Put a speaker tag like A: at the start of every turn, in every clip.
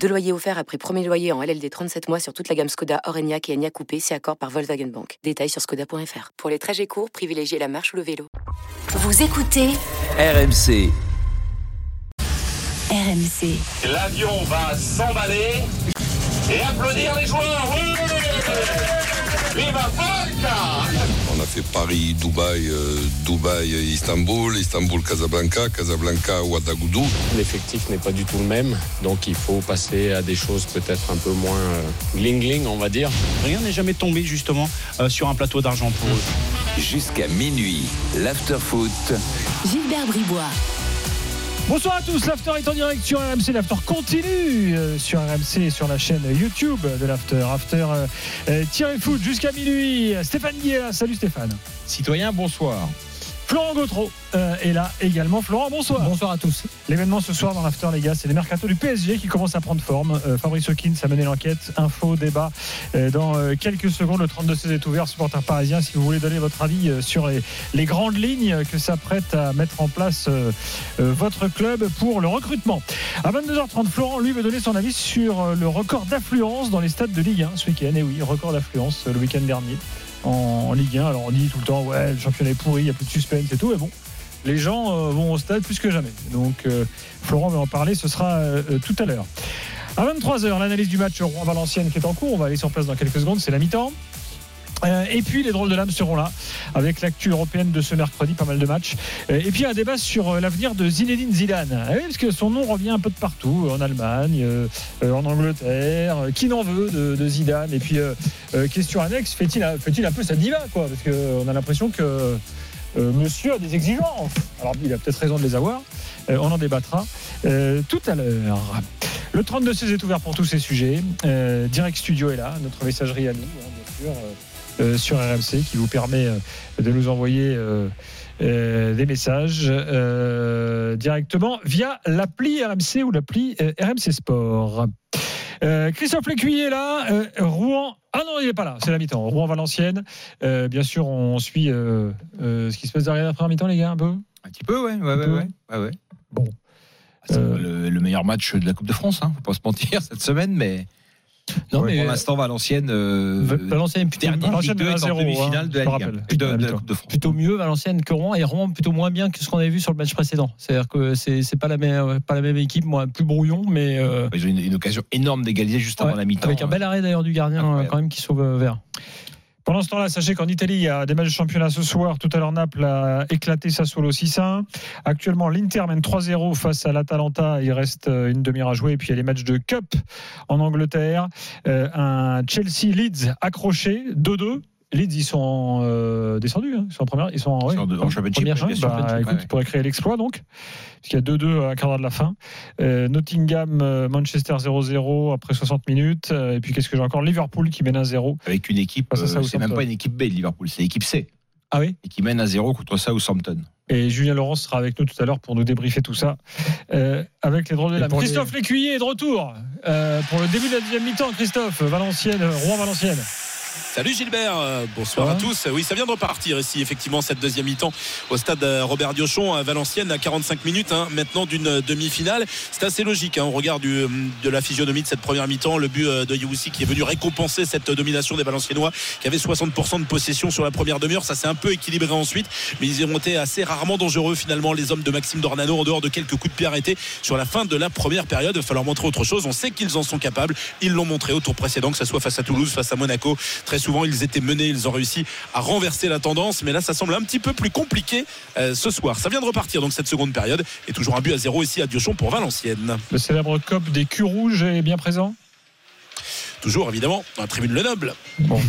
A: Deux loyers offerts après premier loyer en LLD 37 mois sur toute la gamme Skoda, Orenia et Enya Coupé, c'est accord par Volkswagen Bank. Détails sur skoda.fr. Pour les trajets courts, privilégiez la marche ou le vélo.
B: Vous écoutez
C: RMC.
B: RMC.
D: L'avion va s'emballer et applaudir les joueurs. Oui
E: a fait Paris, Dubaï, euh, Dubaï, Istanbul, Istanbul, Casablanca, Casablanca, Ouagadougou.
F: L'effectif n'est pas du tout le même, donc il faut passer à des choses peut-être un peu moins gling-gling, on va dire.
G: Rien n'est jamais tombé justement euh, sur un plateau d'argent pour eux.
C: Jusqu'à minuit, l'after-foot.
B: Gilbert Bribois.
H: Bonsoir à tous, l'After est en direct sur RMC, l'After continue euh, sur RMC et sur la chaîne YouTube de l'After. After, euh, euh, tiré foot jusqu'à minuit. Stéphane là, salut Stéphane.
I: Citoyen, bonsoir.
H: Florent Gautreau euh, est là également. Florent, bonsoir.
I: Bonsoir à tous.
H: L'événement ce soir dans l'After, les gars, c'est les mercato du PSG qui commencent à prendre forme. Euh, Fabrice Hawkins a mené l'enquête. Info, débat. Euh, dans euh, quelques secondes, le 32-16 est ouvert. Supporter parisien, si vous voulez donner votre avis sur les, les grandes lignes que s'apprête à mettre en place votre club pour le recrutement. À 22h30, Florent, lui, veut donner son avis sur le record d'affluence dans les stades de Ligue 1 ce week-end. Et oui, record d'affluence le week-end dernier en, Ligue 1. Alors on dit tout le temps, ouais, le championnat est pourri, il n'y a plus de suspense et tout. Mais bon, les gens euh, vont au stade plus que jamais. Donc euh, Florent va en parler, ce sera euh, tout à l'heure. À 23h, l'analyse du match Rouen-Valenciennes qui est en cours. On va aller sur place dans quelques secondes, c'est la mi-temps. Euh, et puis les drôles de l'âme seront là avec l'actu européenne de ce mercredi, pas mal de matchs. Euh, et puis un débat sur euh, l'avenir de Zinedine Zidane. Ah oui, parce que son nom revient un peu de partout, en Allemagne, en Angleterre. Qui n'en veut de, Zidane? Et puis question annexe, fait-il un, peu sa diva quoi? Parce qu'on a l'impression que Monsieur a des exigences. Alors il a peut-être raison de les avoir. On en débattra tout à l'heure. Le 32-16 est ouvert pour tous ces sujets. Direct Studio est là, notre messagerie à nous, hein, bien sûr, euh, sur RMC, qui vous permet euh, de nous envoyer euh, euh, des messages euh, directement via l'appli RMC ou l'appli euh, RMC Sport. Euh, Christophe Lécuyer est là. Euh, Rouen. Ah non, il n'est pas là. C'est la mi-temps. Rouen-Valenciennes. Euh, bien sûr, on suit euh, euh, ce qui se passe derrière après la mi-temps, les gars, un peu?
I: Un petit peu, ouais, ouais, ouais,
H: peu.
I: ouais, ouais, ouais.
H: Bon.
I: C'est
H: Euh,
I: le, le meilleur match de la Coupe de France, hein, faut pas se mentir cette semaine, mais,
H: Non,
I: pour,
H: mais,
I: pour l'instant Valenciennes, euh,
J: Valenciennes plutôt,
I: dernier
H: Valenciennes
I: Ligue 2
H: mène à
I: est en demi-finale
H: hein,
I: de la Ligue 1,
H: rappelle.
I: de, de de France.
J: plutôt mieux Valenciennes que Rouen et Rouen plutôt moins bien que ce qu'on avait vu sur le match précédent. C'est-à-dire que c'est c'est pas la même pas la même équipe, moi plus brouillon, mais euh,
I: Ils ont une, une occasion énorme d'égaliser juste avant
J: ouais,
I: la mi-temps.
J: avec un bel arrêt d'ailleurs du gardien
I: Incroyable.
J: euh, quand même qui sauve euh, vert.
H: Pendant ce temps-là, sachez qu'en Italie, il y a des matchs de championnat ce soir. Tout à l'heure, Naples a éclaté Sassuolo 6-1. Actuellement, l'Inter mène 3-0 face à l'Atalanta. Il reste euh, une demi-heure à jouer. Et puis, il y a les matchs de Cup en Angleterre. Euh, un Chelsea-Leeds accroché, 2-2. Leeds, ils sont euh, descendus. hein. Ils sont en première. Ils sont en,
I: Ils sont en- en championship,
H: première. Bah,
I: championship,
H: écoute,
I: ouais, ouais.
H: ils pourraient créer l'exploit donc. Parce qu'il y a 2-2 à un quart d'heure de la fin. Euh, Nottingham, euh, Manchester 0-0 après 60 minutes. Euh, et puis, qu'est-ce que j'ai encore? Liverpool qui mène 1-0.
I: Avec une équipe,
H: à
I: euh, c'est même pas une équipe B de Liverpool, c'est l'équipe C.
H: Ah oui?
I: Et qui mène à 0 contre Southampton.
H: Et Julien Laurence sera avec nous tout à l'heure pour nous débriefer tout ça euh, avec les drôles de la
J: pour les-
H: Christophe Lécuyer est de retour euh, pour le début de la deuxième mi-temps. Christophe, Valenciennes, Rouen-Valenciennes.
K: Salut Gilbert, euh, bonsoir à tous. Oui, ça vient de repartir ici, effectivement, cette deuxième mi-temps au stade euh, Robert Diochon à Valenciennes à 45 minutes hein, maintenant d'une euh, demi-finale. C'est assez logique hein, au regard du, euh, de la physionomie de cette première mi-temps. Le but de Youssi qui est venu récompenser cette domination des Valenciennois qui avaient 60% de possession sur la première demi-heure. Ça s'est un peu équilibré ensuite, mais ils ont été assez rarement dangereux finalement, les hommes de Maxime Dornano, en dehors de quelques coups de pied arrêtés sur la fin de la première période. Il va falloir montrer autre chose. On sait qu'ils en sont capables. Ils l'ont montré au tour précédent, que ce soit face à Toulouse, face à Monaco. Très souvent, ils étaient menés, ils ont réussi à renverser la tendance, mais là, ça semble un petit peu plus compliqué euh, ce soir. Ça vient de repartir donc cette seconde période et toujours un but à zéro ici à Diochon pour Valenciennes.
H: Le célèbre COP des culs rouges est bien présent?
K: Toujours évidemment dans la tribune Le Noble.
H: Bon.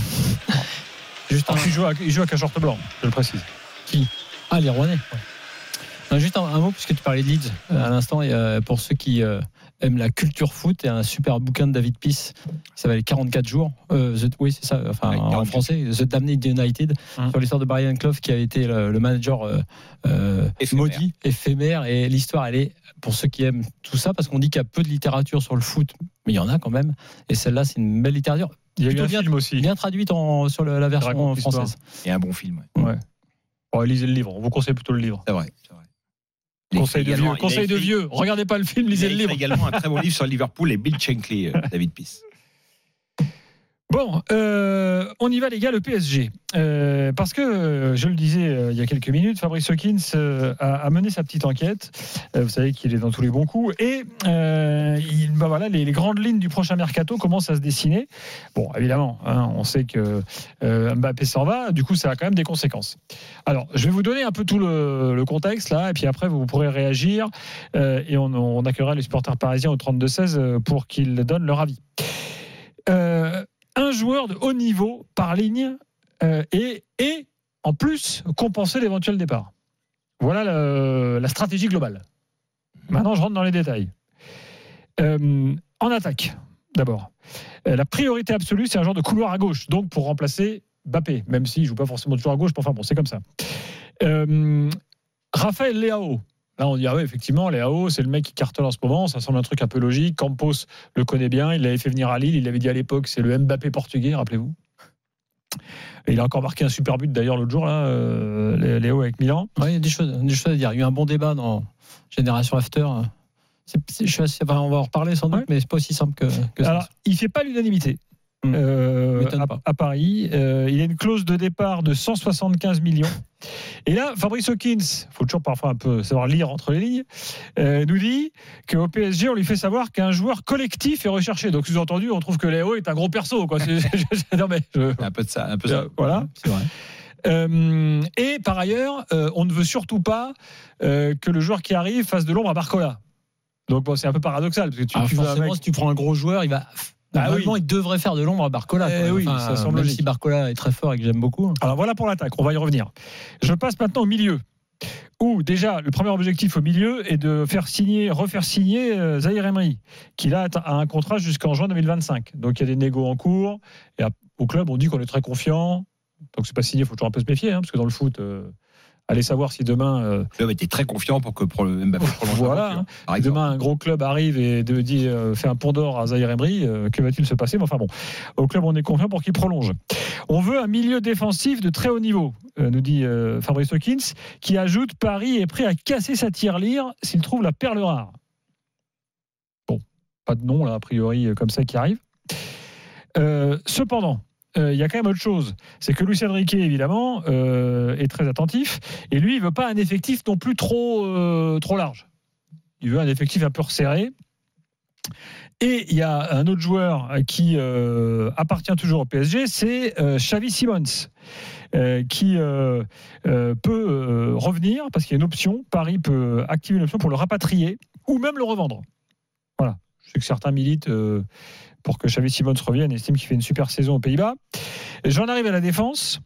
J: Juste un,
H: il, joue à, il joue à Cachorte Blanc, je le précise.
J: ah les Rouennais. Non, juste un, un mot puisque tu parlais de Leeds euh, à l'instant et euh, pour ceux qui euh, aime la culture foot, a un super bouquin de David Peace qui s'appelle 44 jours. Euh, The- oui, c'est ça, enfin
I: Ouais,
J: en
I: 44.
J: français, The Damned United,
H: Hum.
J: sur l'histoire de Brian Clough qui a été le, le manager euh, euh,
I: Éphémère.
J: maudit, éphémère. Et l'histoire, elle est, pour ceux qui aiment tout ça, parce qu'on dit qu'il y a peu de littérature sur le foot, mais il y en a quand même. Et celle-là, c'est une belle littérature.
H: Il y a eu un
J: bien,
H: film aussi.
J: bien traduite en, sur le- la version française.
I: Et un bon film. ouais.
H: Ouais. Bon, lisez le livre. On vous conseille plutôt le livre.
I: C'est vrai. c'est vrai. Il a
H: Conseil de vieux.
I: il a
H: Conseil de vieux. Regardez pas le film,
I: Il
H: lisez
I: a
H: le livre.
I: également un très bon livre sur Liverpool et Bill Shankly, euh, David Peace.
H: Bon, euh, on y va les gars, le PSG. Euh, parce que, euh, je le disais il y a quelques minutes, Fabrice Hawkins a, mené sa petite enquête. Vous savez qu'il est dans tous les bons coups. Et il, bah voilà, les, les grandes lignes du prochain mercato commencent à se dessiner. Bon, évidemment, hein, on sait que Mbappé s'en va, du coup ça a quand même des conséquences. Alors, je vais vous donner un peu tout le, contexte là, et puis après vous pourrez réagir, et on, accueillera les supporters parisiens au 32-16 euh, pour qu'ils donnent leur avis. Un joueur de haut niveau par ligne euh, et, en plus compenser l'éventuel départ. Voilà la stratégie globale. Maintenant, je rentre dans les détails. Euh, en attaque, d'abord. Euh, la priorité absolue, c'est un genre de couloir à gauche, donc pour remplacer Bappé, même s'il ne joue pas forcément toujours à gauche, mais enfin bon, c'est comme ça. Raphaël Leao. Là, on dit, ah ouais, effectivement, Leao, c'est le mec qui cartonne en ce moment, ça semble un truc un peu logique. Campos le connaît bien, il l'avait fait venir à Lille, il l'avait dit à l'époque, c'est le Mbappé portugais, rappelez-vous. Et il a encore marqué un super but d'ailleurs l'autre jour, là, euh, Léo avec Milan.
J: Ouais, il y a des choses, des choses à dire. Il y a eu un bon débat dans Génération After. Je enfin, on va en reparler sans doute, mais c'est pas aussi simple que, que ça.
H: Alors, il fait pas l'unanimité.
J: Hmm.
H: euh, à, Paris, Euh, il a une clause de départ de 175 millions. Et là, Fabrice Hawkins, faut toujours parfois un peu savoir lire entre les lignes, euh, nous dit qu'au PSG, on lui fait savoir qu'un joueur collectif est recherché. Donc, sous-entendu, on trouve que Léo est un gros perso. Quoi. Non, mais je-
I: Un peu de ça. Un peu ça.
H: voilà.
J: C'est vrai.
H: Euh, et par ailleurs, euh, on ne veut surtout pas euh, que le joueur qui arrive fasse de l'ombre à Barcola. Donc bon, c'est un peu paradoxal parce que tu,
J: Alors,
H: tu veux un
J: forcément,
H: mec-
J: si tu prends un gros joueur, il va.
H: Ah oui.
J: il devrait faire de l'ombre à Barcola.
H: Eh oui, ça semble
J: même si Barcola est très fort et que j'aime beaucoup.
H: Alors voilà pour l'attaque, on va y revenir. Je passe maintenant au milieu. Où déjà le premier objectif au milieu est de faire signer, refaire signer euh, Zahir Emery, qui là a un contrat jusqu'en juin 2025. Donc il y a des négos en cours. Et à- au club, on dit qu'on est très confiant. Donc c'est pas signé, il faut toujours un peu se méfier, hein, parce que dans le foot, euh, allez savoir si demain euh,
I: Le club était très confiant pour que Mbappé prolonge
H: Voilà, hein. demain un gros club arrive et de, dit euh, fait un pont d'or à Zahir Emery, euh, que va-t-il se passer? Mais enfin bon, au club on est confiant pour qu'il prolonge. On veut un milieu défensif de très haut niveau, euh, nous dit Fabrice Hawkins, qui ajoute Paris est prêt à casser sa tirelire s'il trouve la perle rare. Bon, pas de nom là a priori comme ça qui arrive. Euh, euh, il y a quand même autre chose. C'est que Luis Enrique, évidemment, euh, est très attentif. Et lui, il veut pas un effectif non plus trop, euh, trop large. Il veut un effectif un peu resserré. Et il y a un autre joueur qui appartient toujours au PSG, c'est Xavi Simons, qui peut revenir parce qu'il y a une option. Paris peut activer une option pour le rapatrier ou même le revendre. Voilà. Je sais que certains militent pour que Xavi Simons revienne et estiment qu'il fait une super saison aux Pays-Bas. J'en arrive à la défense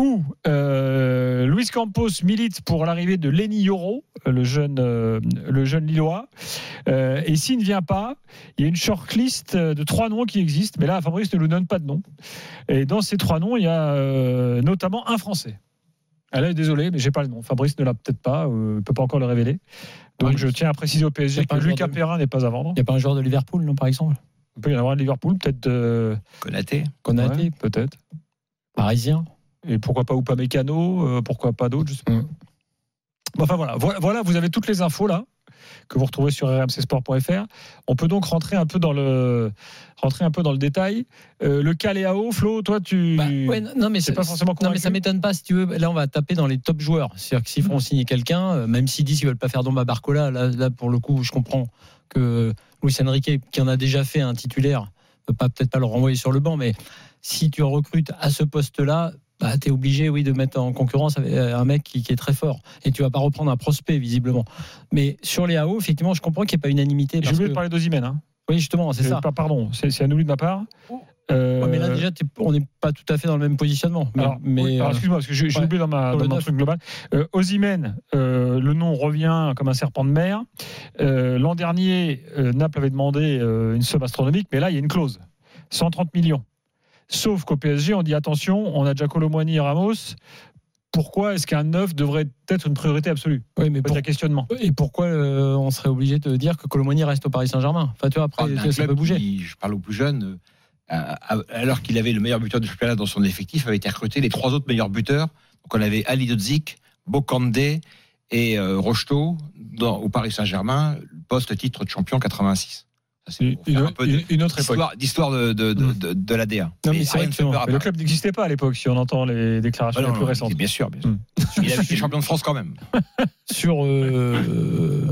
H: où euh, Luis Campos milite pour l'arrivée de Lenny Yoro, le jeune, euh, le jeune Lillois. Euh, et s'il ne vient pas, il y a une shortlist de trois noms qui existent, mais là, Fabrice ne nous donne pas de nom. Et dans ces trois noms, il y a notamment un Français. Ah là, désolé, mais j'ai pas le nom. Fabrice ne l'a peut-être pas, il peut pas encore le révéler. Donc
J: Ouais,
H: je tiens à préciser au PSG que Lucas
J: de-
H: Perrin n'est pas à vendre.
J: Il n'y a pas un joueur de Liverpool, non, par exemple?
H: Il peut y en avoir un de Liverpool, peut-être. euh,
I: Konaté.
J: Konaté,
H: ouais, peut-être.
J: parisien.
H: Et pourquoi pas Upamecano, euh, pourquoi pas d'autres, je sais pas.
J: Mm.
H: Bon, Enfin voilà. voilà, voilà, vous avez toutes les infos là que vous retrouvez sur rmcsport.fr. On peut donc rentrer un peu dans le rentrer un peu dans le détail. Euh, le cas Léao, Flo, toi tu
J: Bah, ouais, non, non, mais
H: c'est
J: c'est
H: pas forcément
J: Non, mais ça m'étonne pas si tu veux. Là, on va taper dans les top joueurs. C'est-à-dire que s'ils font signer quelqu'un, euh, même s'ils disent qu'ils veulent pas faire d'ombre à Barcola, là, là, pour le coup, je comprends que Luis Enrique, qui en a déjà fait un titulaire, peut pas peut-être pas le renvoyer sur le banc, mais si tu recrutes à ce poste-là, bah, tu es obligé, oui, de mettre en concurrence euh, un mec qui, qui est très fort. Et tu vas pas reprendre un prospect, visiblement. Mais sur les AO, effectivement, je comprends qu'il n'y ait pas unanimité.
H: J'ai oublié
J: que-
H: de parler d'Ozimène. Hein.
J: Oui, justement, c'est ça.
H: pas- pardon, c'est c'est un oubli de ma part. Euh,
J: Ouais, mais là, déjà, t'es- on n'est pas tout à fait dans le même positionnement. Mais,
H: oui,
J: euh,
H: excuse-moi, parce que j'ai
J: ouais,
H: oublié dans, ma, dans mon truc global. Euh, euh, le nom revient comme un serpent de mer. Euh, L'an dernier, euh, Naples avait demandé euh, une somme astronomique, mais là, il y a une clause 130 millions. Sauf qu'au PSG, on dit attention, on a déjà Colomboigny et Ramos. Pourquoi est-ce qu'un neuf devrait être une priorité absolue?
J: Oui, mais pour-
H: un questionnement.
J: Et pourquoi euh, on serait obligé de dire que Colomoni reste au Paris Saint-Germain? Enfin, tu vois, après, vois, ça peut bouger.
I: qui, je parle aux plus jeunes, euh, alors qu'il avait le meilleur buteur du championnat dans son effectif, avait été recruté les trois autres meilleurs buteurs. Donc on avait Ali Dodzik, Bokandé et euh, Rocheteau dans- au Paris Saint-Germain, post-titre de champion 86. Ça, c'est pour
H: Une,
I: faire un peu de-
H: une- autre époque.
I: d'histoire- de, de, de,
H: Mm.
I: de, l'ADA.
J: Non, mais vrai
H: Mais le club n'existait pas à l'époque, si on entend les déclarations
I: Ah non,
H: les plus
I: non,
H: récentes.
I: Bien sûr, bien sûr.
H: Mm.
I: Il a été champion de France quand même.
J: Sur. euh,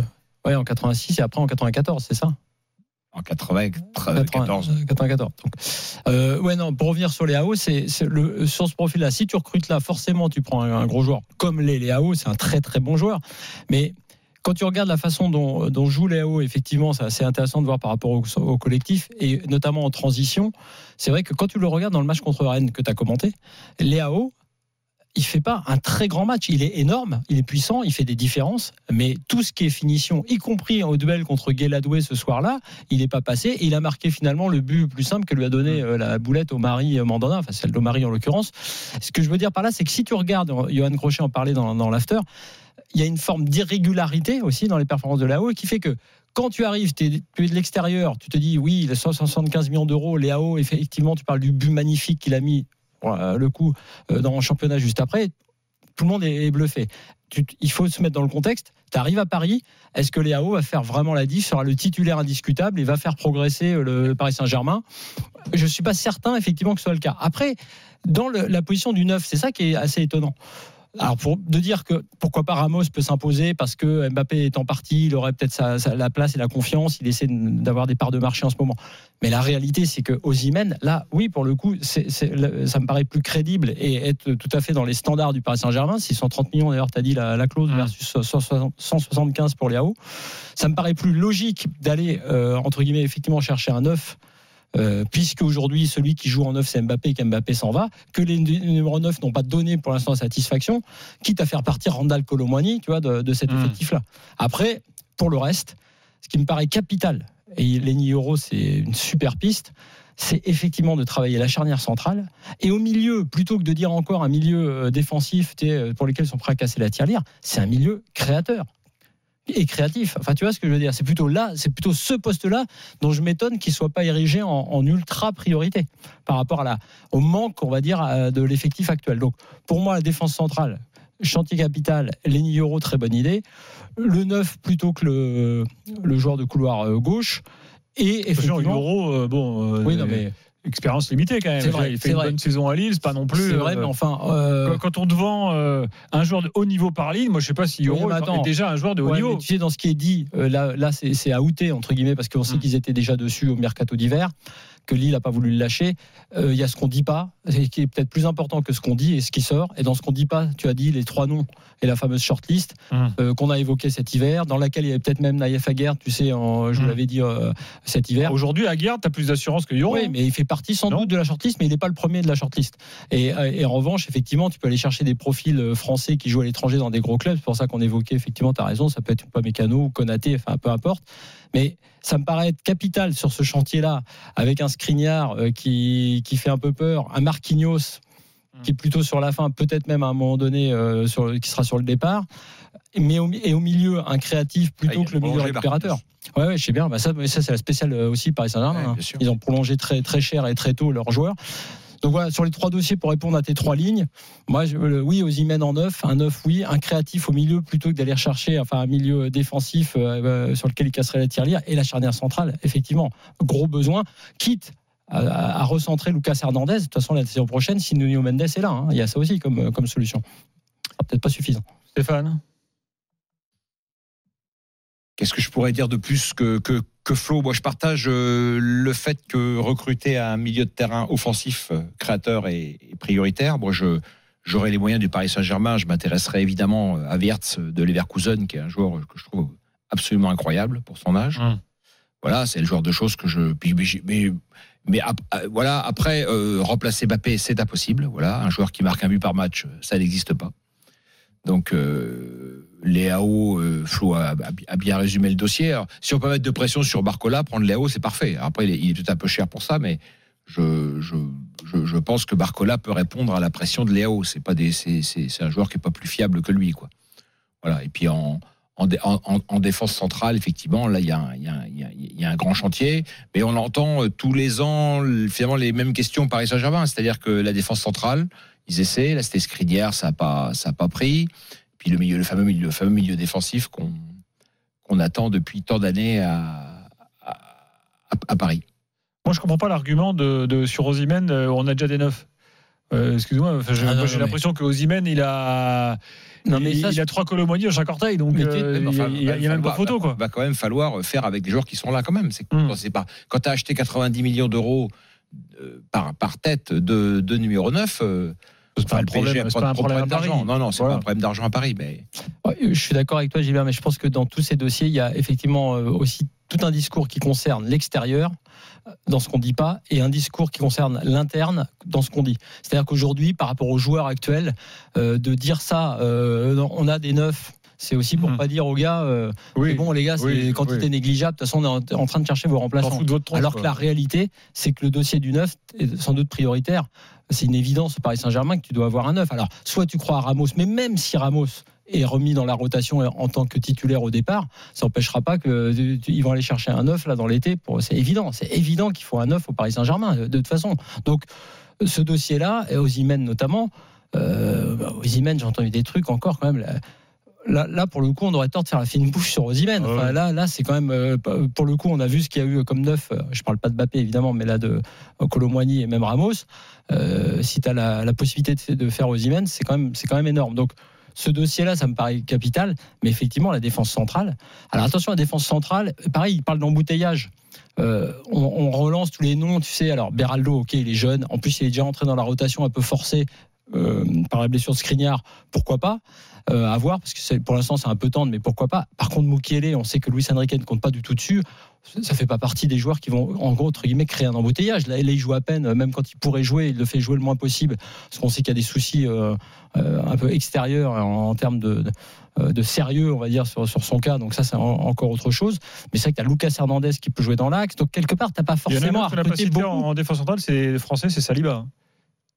J: ouais, en 86 et après en 94, c'est ça?
I: En 94.
J: 80, 94. Donc, euh, ouais, non, pour revenir sur les AO, c'est le, sur ce profil-là, si tu recrutes là, forcément, tu prends un, gros joueur comme les, les AO, c'est un très très bon joueur. Mais quand tu regardes la façon dont, dont jouent les AO, effectivement, c'est assez intéressant de voir par rapport au, collectif et notamment en transition. C'est vrai que quand tu le regardes dans le match contre Rennes que tu as commenté, AO, il fait pas un très grand match. Il est énorme, il est puissant, il fait des différences, mais tout ce qui est finition, y compris au duel contre Guéladoué ce soir-là, il n'est pas passé. Et il a marqué finalement le but plus simple que lui a donné euh, la boulette au mari Mandanda, enfin celle de Marie en l'occurrence. Ce que je veux dire par là, c'est que si tu regardes, Johan Crochet en parlait dans, dans l'after, il y a une forme d'irrégularité aussi dans les performances de l'AO qui fait que quand tu arrives, tu es, de l'extérieur, tu te dis oui, il a 175 millions d'euros, l'AO, effectivement, tu parles du but magnifique qu'il a mis le coup euh, dans le championnat juste après, tout le monde est bluffé. Il faut se mettre dans le contexte. Tu arrives à Paris, est-ce que Léao va faire vraiment la diff, sera le titulaire indiscutable et va faire progresser euh, le Paris Saint-Germain? Je ne suis pas certain effectivement que ce soit le cas. Après, dans la position du 9, c'est ça qui est assez étonnant. Alors pour de dire que pourquoi pas Ramos peut s'imposer parce que Mbappé est en partie, il aurait peut-être sa- sa- la place et la confiance, il essaie d'avoir des parts de marché en ce moment. Mais la réalité c'est que Osimhen, là, oui pour le coup, ça me paraît plus crédible et être tout à fait dans les standards du Paris Saint-Germain. 630 millions d'ailleurs, tu as dit la, la clause versus 160 175 pour Léao. Ça me paraît plus logique d'aller euh, entre guillemets effectivement chercher un 9 euh, puisque aujourd'hui celui qui joue en 9 c'est Mbappé et qu'Mbappé s'en va, que les nu- numéros 9 n'ont pas donné pour l'instant satisfaction, quitte à faire partir Randall Colomwani, tu vois, de, de cet
H: Mm.
J: effectif-là. Après, pour le reste, ce qui me paraît capital, et Lenny Euro c'est une super piste, c'est effectivement de travailler la charnière centrale et au milieu, plutôt que de dire encore un milieu euh, défensif pour lequel ils sont prêts à casser la tirelire, c'est un milieu créateur et créatif. Enfin, tu vois ce que je veux dire C'est plutôt là, c'est plutôt ce poste-là dont je m'étonne qu'il soit pas érigé en, en ultra priorité par rapport à la, au manque, on va dire, euh, de l'effectif actuel. Donc, pour moi, la défense centrale, chantier capital, Lenny Euro, très bonne idée. Le 9 plutôt que le, le joueur de couloir euh, gauche. Et effectivement,
H: Euro, euh, bon,
J: oui, non, mais
H: expérience limitée quand même.
J: C'est vrai,
H: il fait une
J: vrai.
H: bonne saison à Lille, c'est pas non plus.
J: c'est vrai,
H: euh,
J: mais enfin, euh,
H: quand- on te vend euh, un joueur de haut niveau par Lille, moi je sais pas si
J: Oui,
H: Euro est- est déjà un joueur de haut
J: Ouais,
H: niveau.
J: tu sais, dans ce qui est dit, là, là c'est à outer, entre guillemets, parce qu'on sait
H: Mm.
J: qu'ils étaient déjà dessus au mercato d'hiver, que Lille n'a pas voulu le lâcher. Euh, Il y a ce qu'on dit pas, et qui est peut-être plus important que ce qu'on dit et ce qui sort. Et dans ce qu'on dit pas, tu as dit les trois noms et la fameuse shortlist
H: Mm.
J: euh, qu'on a évoqué cet hiver, dans laquelle il y avait peut-être même Naïef Aguerre, tu sais, en- je vous
H: Mm.
J: l'avais dit euh, cet hiver.
H: Aujourd'hui, à Guerre, tu as plus d'assurance que Euro.
J: Oui, mais il fait partie sans
H: Non.
J: doute de la shortlist, mais il n'est pas le premier de la shortlist. Et, et en revanche, effectivement, tu peux aller chercher des profils euh, français qui jouent à l'étranger dans des gros clubs. C'est pour ça qu'on évoquait, effectivement, tu as raison, ça peut être pas Mécano ou Konaté, enfin peu importe. Mais ça me paraît être capital sur ce chantier-là, avec un Skriniar euh, qui, qui fait un peu peur, un Marquinhos qui est plutôt sur la fin, peut-être même à un moment donné, euh, sur, qui sera sur le départ. Mais au, et au milieu, un créatif
I: Ah,
J: plutôt
I: il
J: que le milieu récupérateur. Ouais, ouais, je sais bien. Bah ça, ça c'est la spéciale euh, aussi Paris Saint-Germain.
I: Ouais,
J: hein. Ils ont prolongé très très cher et très tôt leurs joueurs. Donc voilà, sur les trois dossiers pour répondre à tes trois lignes, moi, je, le- oui, Osimhen en neuf, un neuf, oui, un créatif au milieu plutôt que d'aller chercher enfin un milieu défensif euh, euh, sur lequel il casserait la tirelire et la charnière centrale, effectivement, gros besoin, quitte à, recentrer Lucas Hernandez. De toute façon, la saison prochaine, si Nuno Mendes est là, hein, il y a ça aussi comme, comme solution. Sera Peut-être pas suffisant.
H: Stéphane?
I: Qu'est-ce que je pourrais dire de plus que, que, que Flo Moi, je partage euh, le fait que recruter un milieu de terrain offensif, euh, créateur et, prioritaire. Moi, je j'aurais les moyens du Paris Saint-Germain. Je m'intéresserais évidemment à Wirtz de Leverkusen, qui est un joueur que je trouve absolument incroyable pour son âge.
H: Hum.
I: Voilà, c'est le genre de choses que je. mais ap- euh, voilà, après, euh, remplacer Mbappé, c'est impossible. Voilà, un joueur qui marque un but par match, ça n'existe pas. Donc, euh, Léao, euh, Flo a, bien résumé le dossier. Si on peut mettre de pression sur Barcola, prendre Léao, c'est parfait. Après, il est, peut-être un peu cher pour ça, mais je, pense que Barcola peut répondre à la pression de Léao. C'est pas c'est, un joueur qui est pas plus fiable que lui, quoi. Voilà. Et puis en en, dé- en, en- en défense centrale, effectivement, là, il y, y, y a- un grand chantier. Mais on entend euh, tous les ans, le- finalement, les mêmes questions Paris Saint-Germain. C'est-à-dire que la défense centrale, ils essaient. Là, c'était Skriniar, ça n'a pas, ça a pas pris. Puis le milieu, le fameux milieu, le fameux milieu défensif qu'on qu'on attend depuis tant d'années à, à, à- à Paris.
H: Moi, je comprends pas l'argument de, de- sur Osimhen. euh, on a déjà des neufs. Euh, Excuse-moi, enfin, j'ai
J: Ah,
H: j'ai l'impression que Osimhen, il a,
J: Non, mais
H: il,
J: ça,
H: il a trois colomonies dans chaque orteil, donc
J: Mais
H: euh, il n'y a, a même pas
I: va-
H: photo,
I: va-
H: quoi.
I: Va quand même falloir faire avec des joueurs qui sont là quand même. C'est
H: Hmm.
I: pas quand t'as acheté 90 millions d'euros euh, par par tête de, de numéro 9 euh,
H: C'est pas un problème,
I: d'argent. Non, non, c'est
H: Voilà.
I: pas un problème d'argent à Paris, mais
J: Je suis d'accord avec toi, Gilbert, mais je pense que dans tous ces dossiers, il y a effectivement euh, aussi tout un discours qui concerne l'extérieur euh, dans ce qu'on dit pas et un discours qui concerne l'interne dans ce qu'on dit. C'est-à-dire qu'aujourd'hui, par rapport aux joueurs actuels, euh, de dire ça, euh, on a des neufs. C'est aussi pour
H: Mhm.
J: pas dire aux gars, euh,
H: Oui,
J: bon les gars, c'est
H: oui,
J: des quantités
H: oui.
J: négligeables. De toute façon, on est en- train de chercher vos remplaçants.
H: tronche,
J: Alors que la réalité, c'est que le dossier du neuf est sans doute prioritaire. C'est une évidence au Paris Saint-Germain que tu dois avoir un neuf. Alors, soit tu crois à Ramos, mais même si Ramos est remis dans la rotation en tant que titulaire au départ, ça n'empêchera pas qu'ils vont aller chercher un neuf là dans l'été. C'est évident, c'est évident qu'il faut un neuf au Paris Saint-Germain de toute façon. Donc, ce dossier-là, et Osimhen notamment, euh, bah, Osimhen, j'ai entendu des trucs encore quand même. là, Là, là, pour le coup, on aurait tort de faire la fine bouche sur Osimhen.
H: Ah
J: Enfin,
H: ouais.
J: là, là, c'est quand même euh, pour le coup, on a vu ce qu'il y a eu comme neuf. euh, Je parle pas de Bappé évidemment, mais là de Colomboigny et même Ramos. Euh, si tu as la, la possibilité de, de faire Osimhen, c'est quand même c'est quand même énorme. Donc ce dossier-là, ça me paraît capital, mais effectivement, la défense centrale. Alors attention, la défense centrale, pareil, il parle d'embouteillage. Euh, on, on relance tous les noms, tu sais. Alors Beraldo, ok, il est jeune. En plus, il est déjà entré dans la rotation un peu forcée euh, par la blessure de Skriniar. Pourquoi pas? Euh, à voir parce que pour l'instant c'est un peu tendre, mais pourquoi pas. Par contre, Mukiele, on sait que Luis Enrique ne compte pas du tout dessus. Ça fait pas partie des joueurs qui vont, en gros, entre guillemets, créer un embouteillage. Là, il joue à peine, même quand il pourrait jouer, il le fait jouer le moins possible, parce qu'on sait qu'il y a des soucis euh, euh, un peu extérieurs en, en termes de, de, euh, de sérieux, on va dire, sur, sur son cas. Donc ça, c'est en- encore autre chose. Mais c'est vrai que tu as Lucas Hernandez qui peut jouer dans l'axe. Donc quelque part, t'as pas forcément
H: un
J: à
H: pas
J: beaucoup.
H: en, en défense centrale, c'est français, c'est Saliba.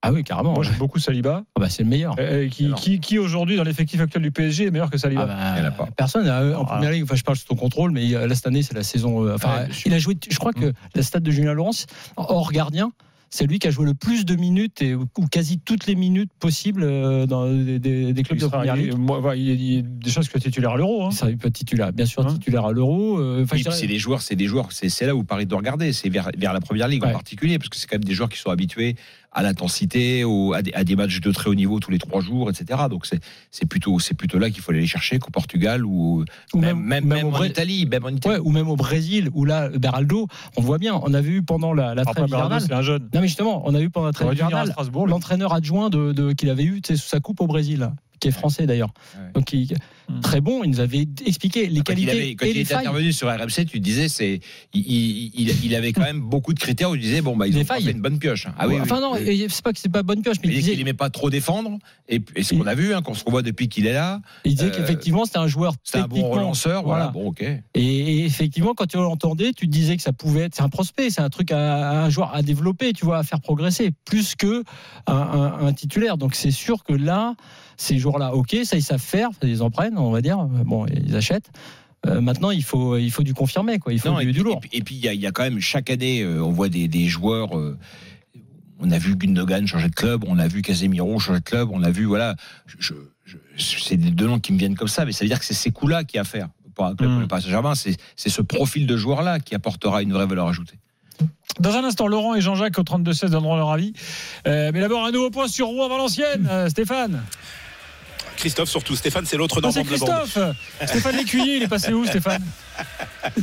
J: Ah oui, carrément.
H: Moi, j'aime beaucoup Saliba.
J: Ah bah, c'est le meilleur.
H: Euh, qui,
I: Alors.
H: qui, qui aujourd'hui, dans l'effectif actuel du PSG, est meilleur que Saliba
J: Ah bah,
I: Il y en a pas.
J: Personne euh, en
H: Ah.
J: première ligue. Enfin, je parle sous ton contrôle, mais euh, là cette année c'est la saison. euh, enfin,
H: Ouais,
J: il a joué. Je crois que la stade de Julien Laurence, hors gardien, c'est lui qui a joué le plus de minutes et ou quasi toutes les minutes possibles euh, dans des, des- des clubs
H: il
J: de
H: sera,
J: première
H: il-
J: ligue.
H: moi, voilà, il il déjà ce que titulaire à l'Euro. Hein.
J: Ça peut être titulaire, bien sûr
H: Hein
J: titulaire à l'Euro. euh, enfin,
I: c'est des joueurs, c'est des joueurs, c'est c'est là où Paris doit regarder, c'est vers, vers la première ligue
J: Ouais.
I: en particulier, parce que c'est quand même des joueurs qui sont habitués à l'intensité, au- à des, à des matchs de très haut niveau tous les trois jours, etc. Donc c'est plutôt là qu'il faut aller les chercher qu'au Portugal ou,
J: ou
I: même même, même
J: au
I: en Italie, même en Italie.
J: Ouais, ou même au Brésil, où là, Beraldo, on voit bien, on a vu pendant la, la
H: Après,
J: trêve hivernale.
H: c'est un jeune.
J: Non, mais justement, on a vu pendant la trêve hivernale
H: lui.
J: l'entraîneur adjoint de, de- qu'il avait eu sous sa coupe au Brésil, qui est français d'ailleurs.
I: Ouais.
J: Donc, il-
H: Hmm.
J: très bon, il nous avait expliqué les
I: Quand il,
J: qualités
I: avait, quand
J: et
I: il
J: les
I: était
J: failles.
I: intervenu sur RMC, tu disais c'est il, il, il- il avait quand même beaucoup de critères où tu disais bon bah ils
J: Des
I: ont
J: failles.
I: fait une bonne pioche. Ah oui, oui.
J: enfin non,
I: Oui.
J: c'est pas que c'est pas bonne pioche, mais
I: Il
J: il
I: disait qu'il aimait pas trop défendre et, et ce qu'on a vu, hein, qu'on se revoit depuis qu'il est là,
J: il disait
I: euh,
J: qu'effectivement c'était un joueur
I: c'est un bon relanceur. Voilà,
J: voilà.
I: bon ok.
J: Et, et effectivement, quand tu l'entendais, tu te disais que ça pouvait être, c'est un prospect, c'est un truc à, un joueur à développer, tu vois, à faire progresser, plus que un, un- un titulaire. Donc c'est sûr que là, ces joueurs-là, ok, ça ils savent faire, ils en prennent, on va dire, bon, ils achètent. Euh, maintenant, il faut, il faut du confirmer, quoi. Il faut
I: Non,
J: du,
I: et,
J: du lourd.
I: et puis- il y, a- y a quand même chaque année, euh, on voit des, des joueurs. euh, on a vu Gundogan changer de club, on a vu Casemiro changer de club, on a vu voilà. Je, je- c'est des deux noms qui me viennent comme ça, mais ça veut dire que c'est ces coups-là qui à faire pour un club
H: Mm.
I: comme le Paris Saint-Germain. C'est c'est ce profil de joueur-là qui apportera une vraie valeur ajoutée.
H: Dans un instant, Laurent et Jean-Jacques au 32-16 donneront leur avis. Euh, mais d'abord, un nouveau point sur Rouen-Valenciennes. Euh, Stéphane.
K: Christophe surtout. Stéphane, c'est l'autre Normand de la bande.
H: Christophe. Stéphane Lécuyer, il est passé où, Stéphane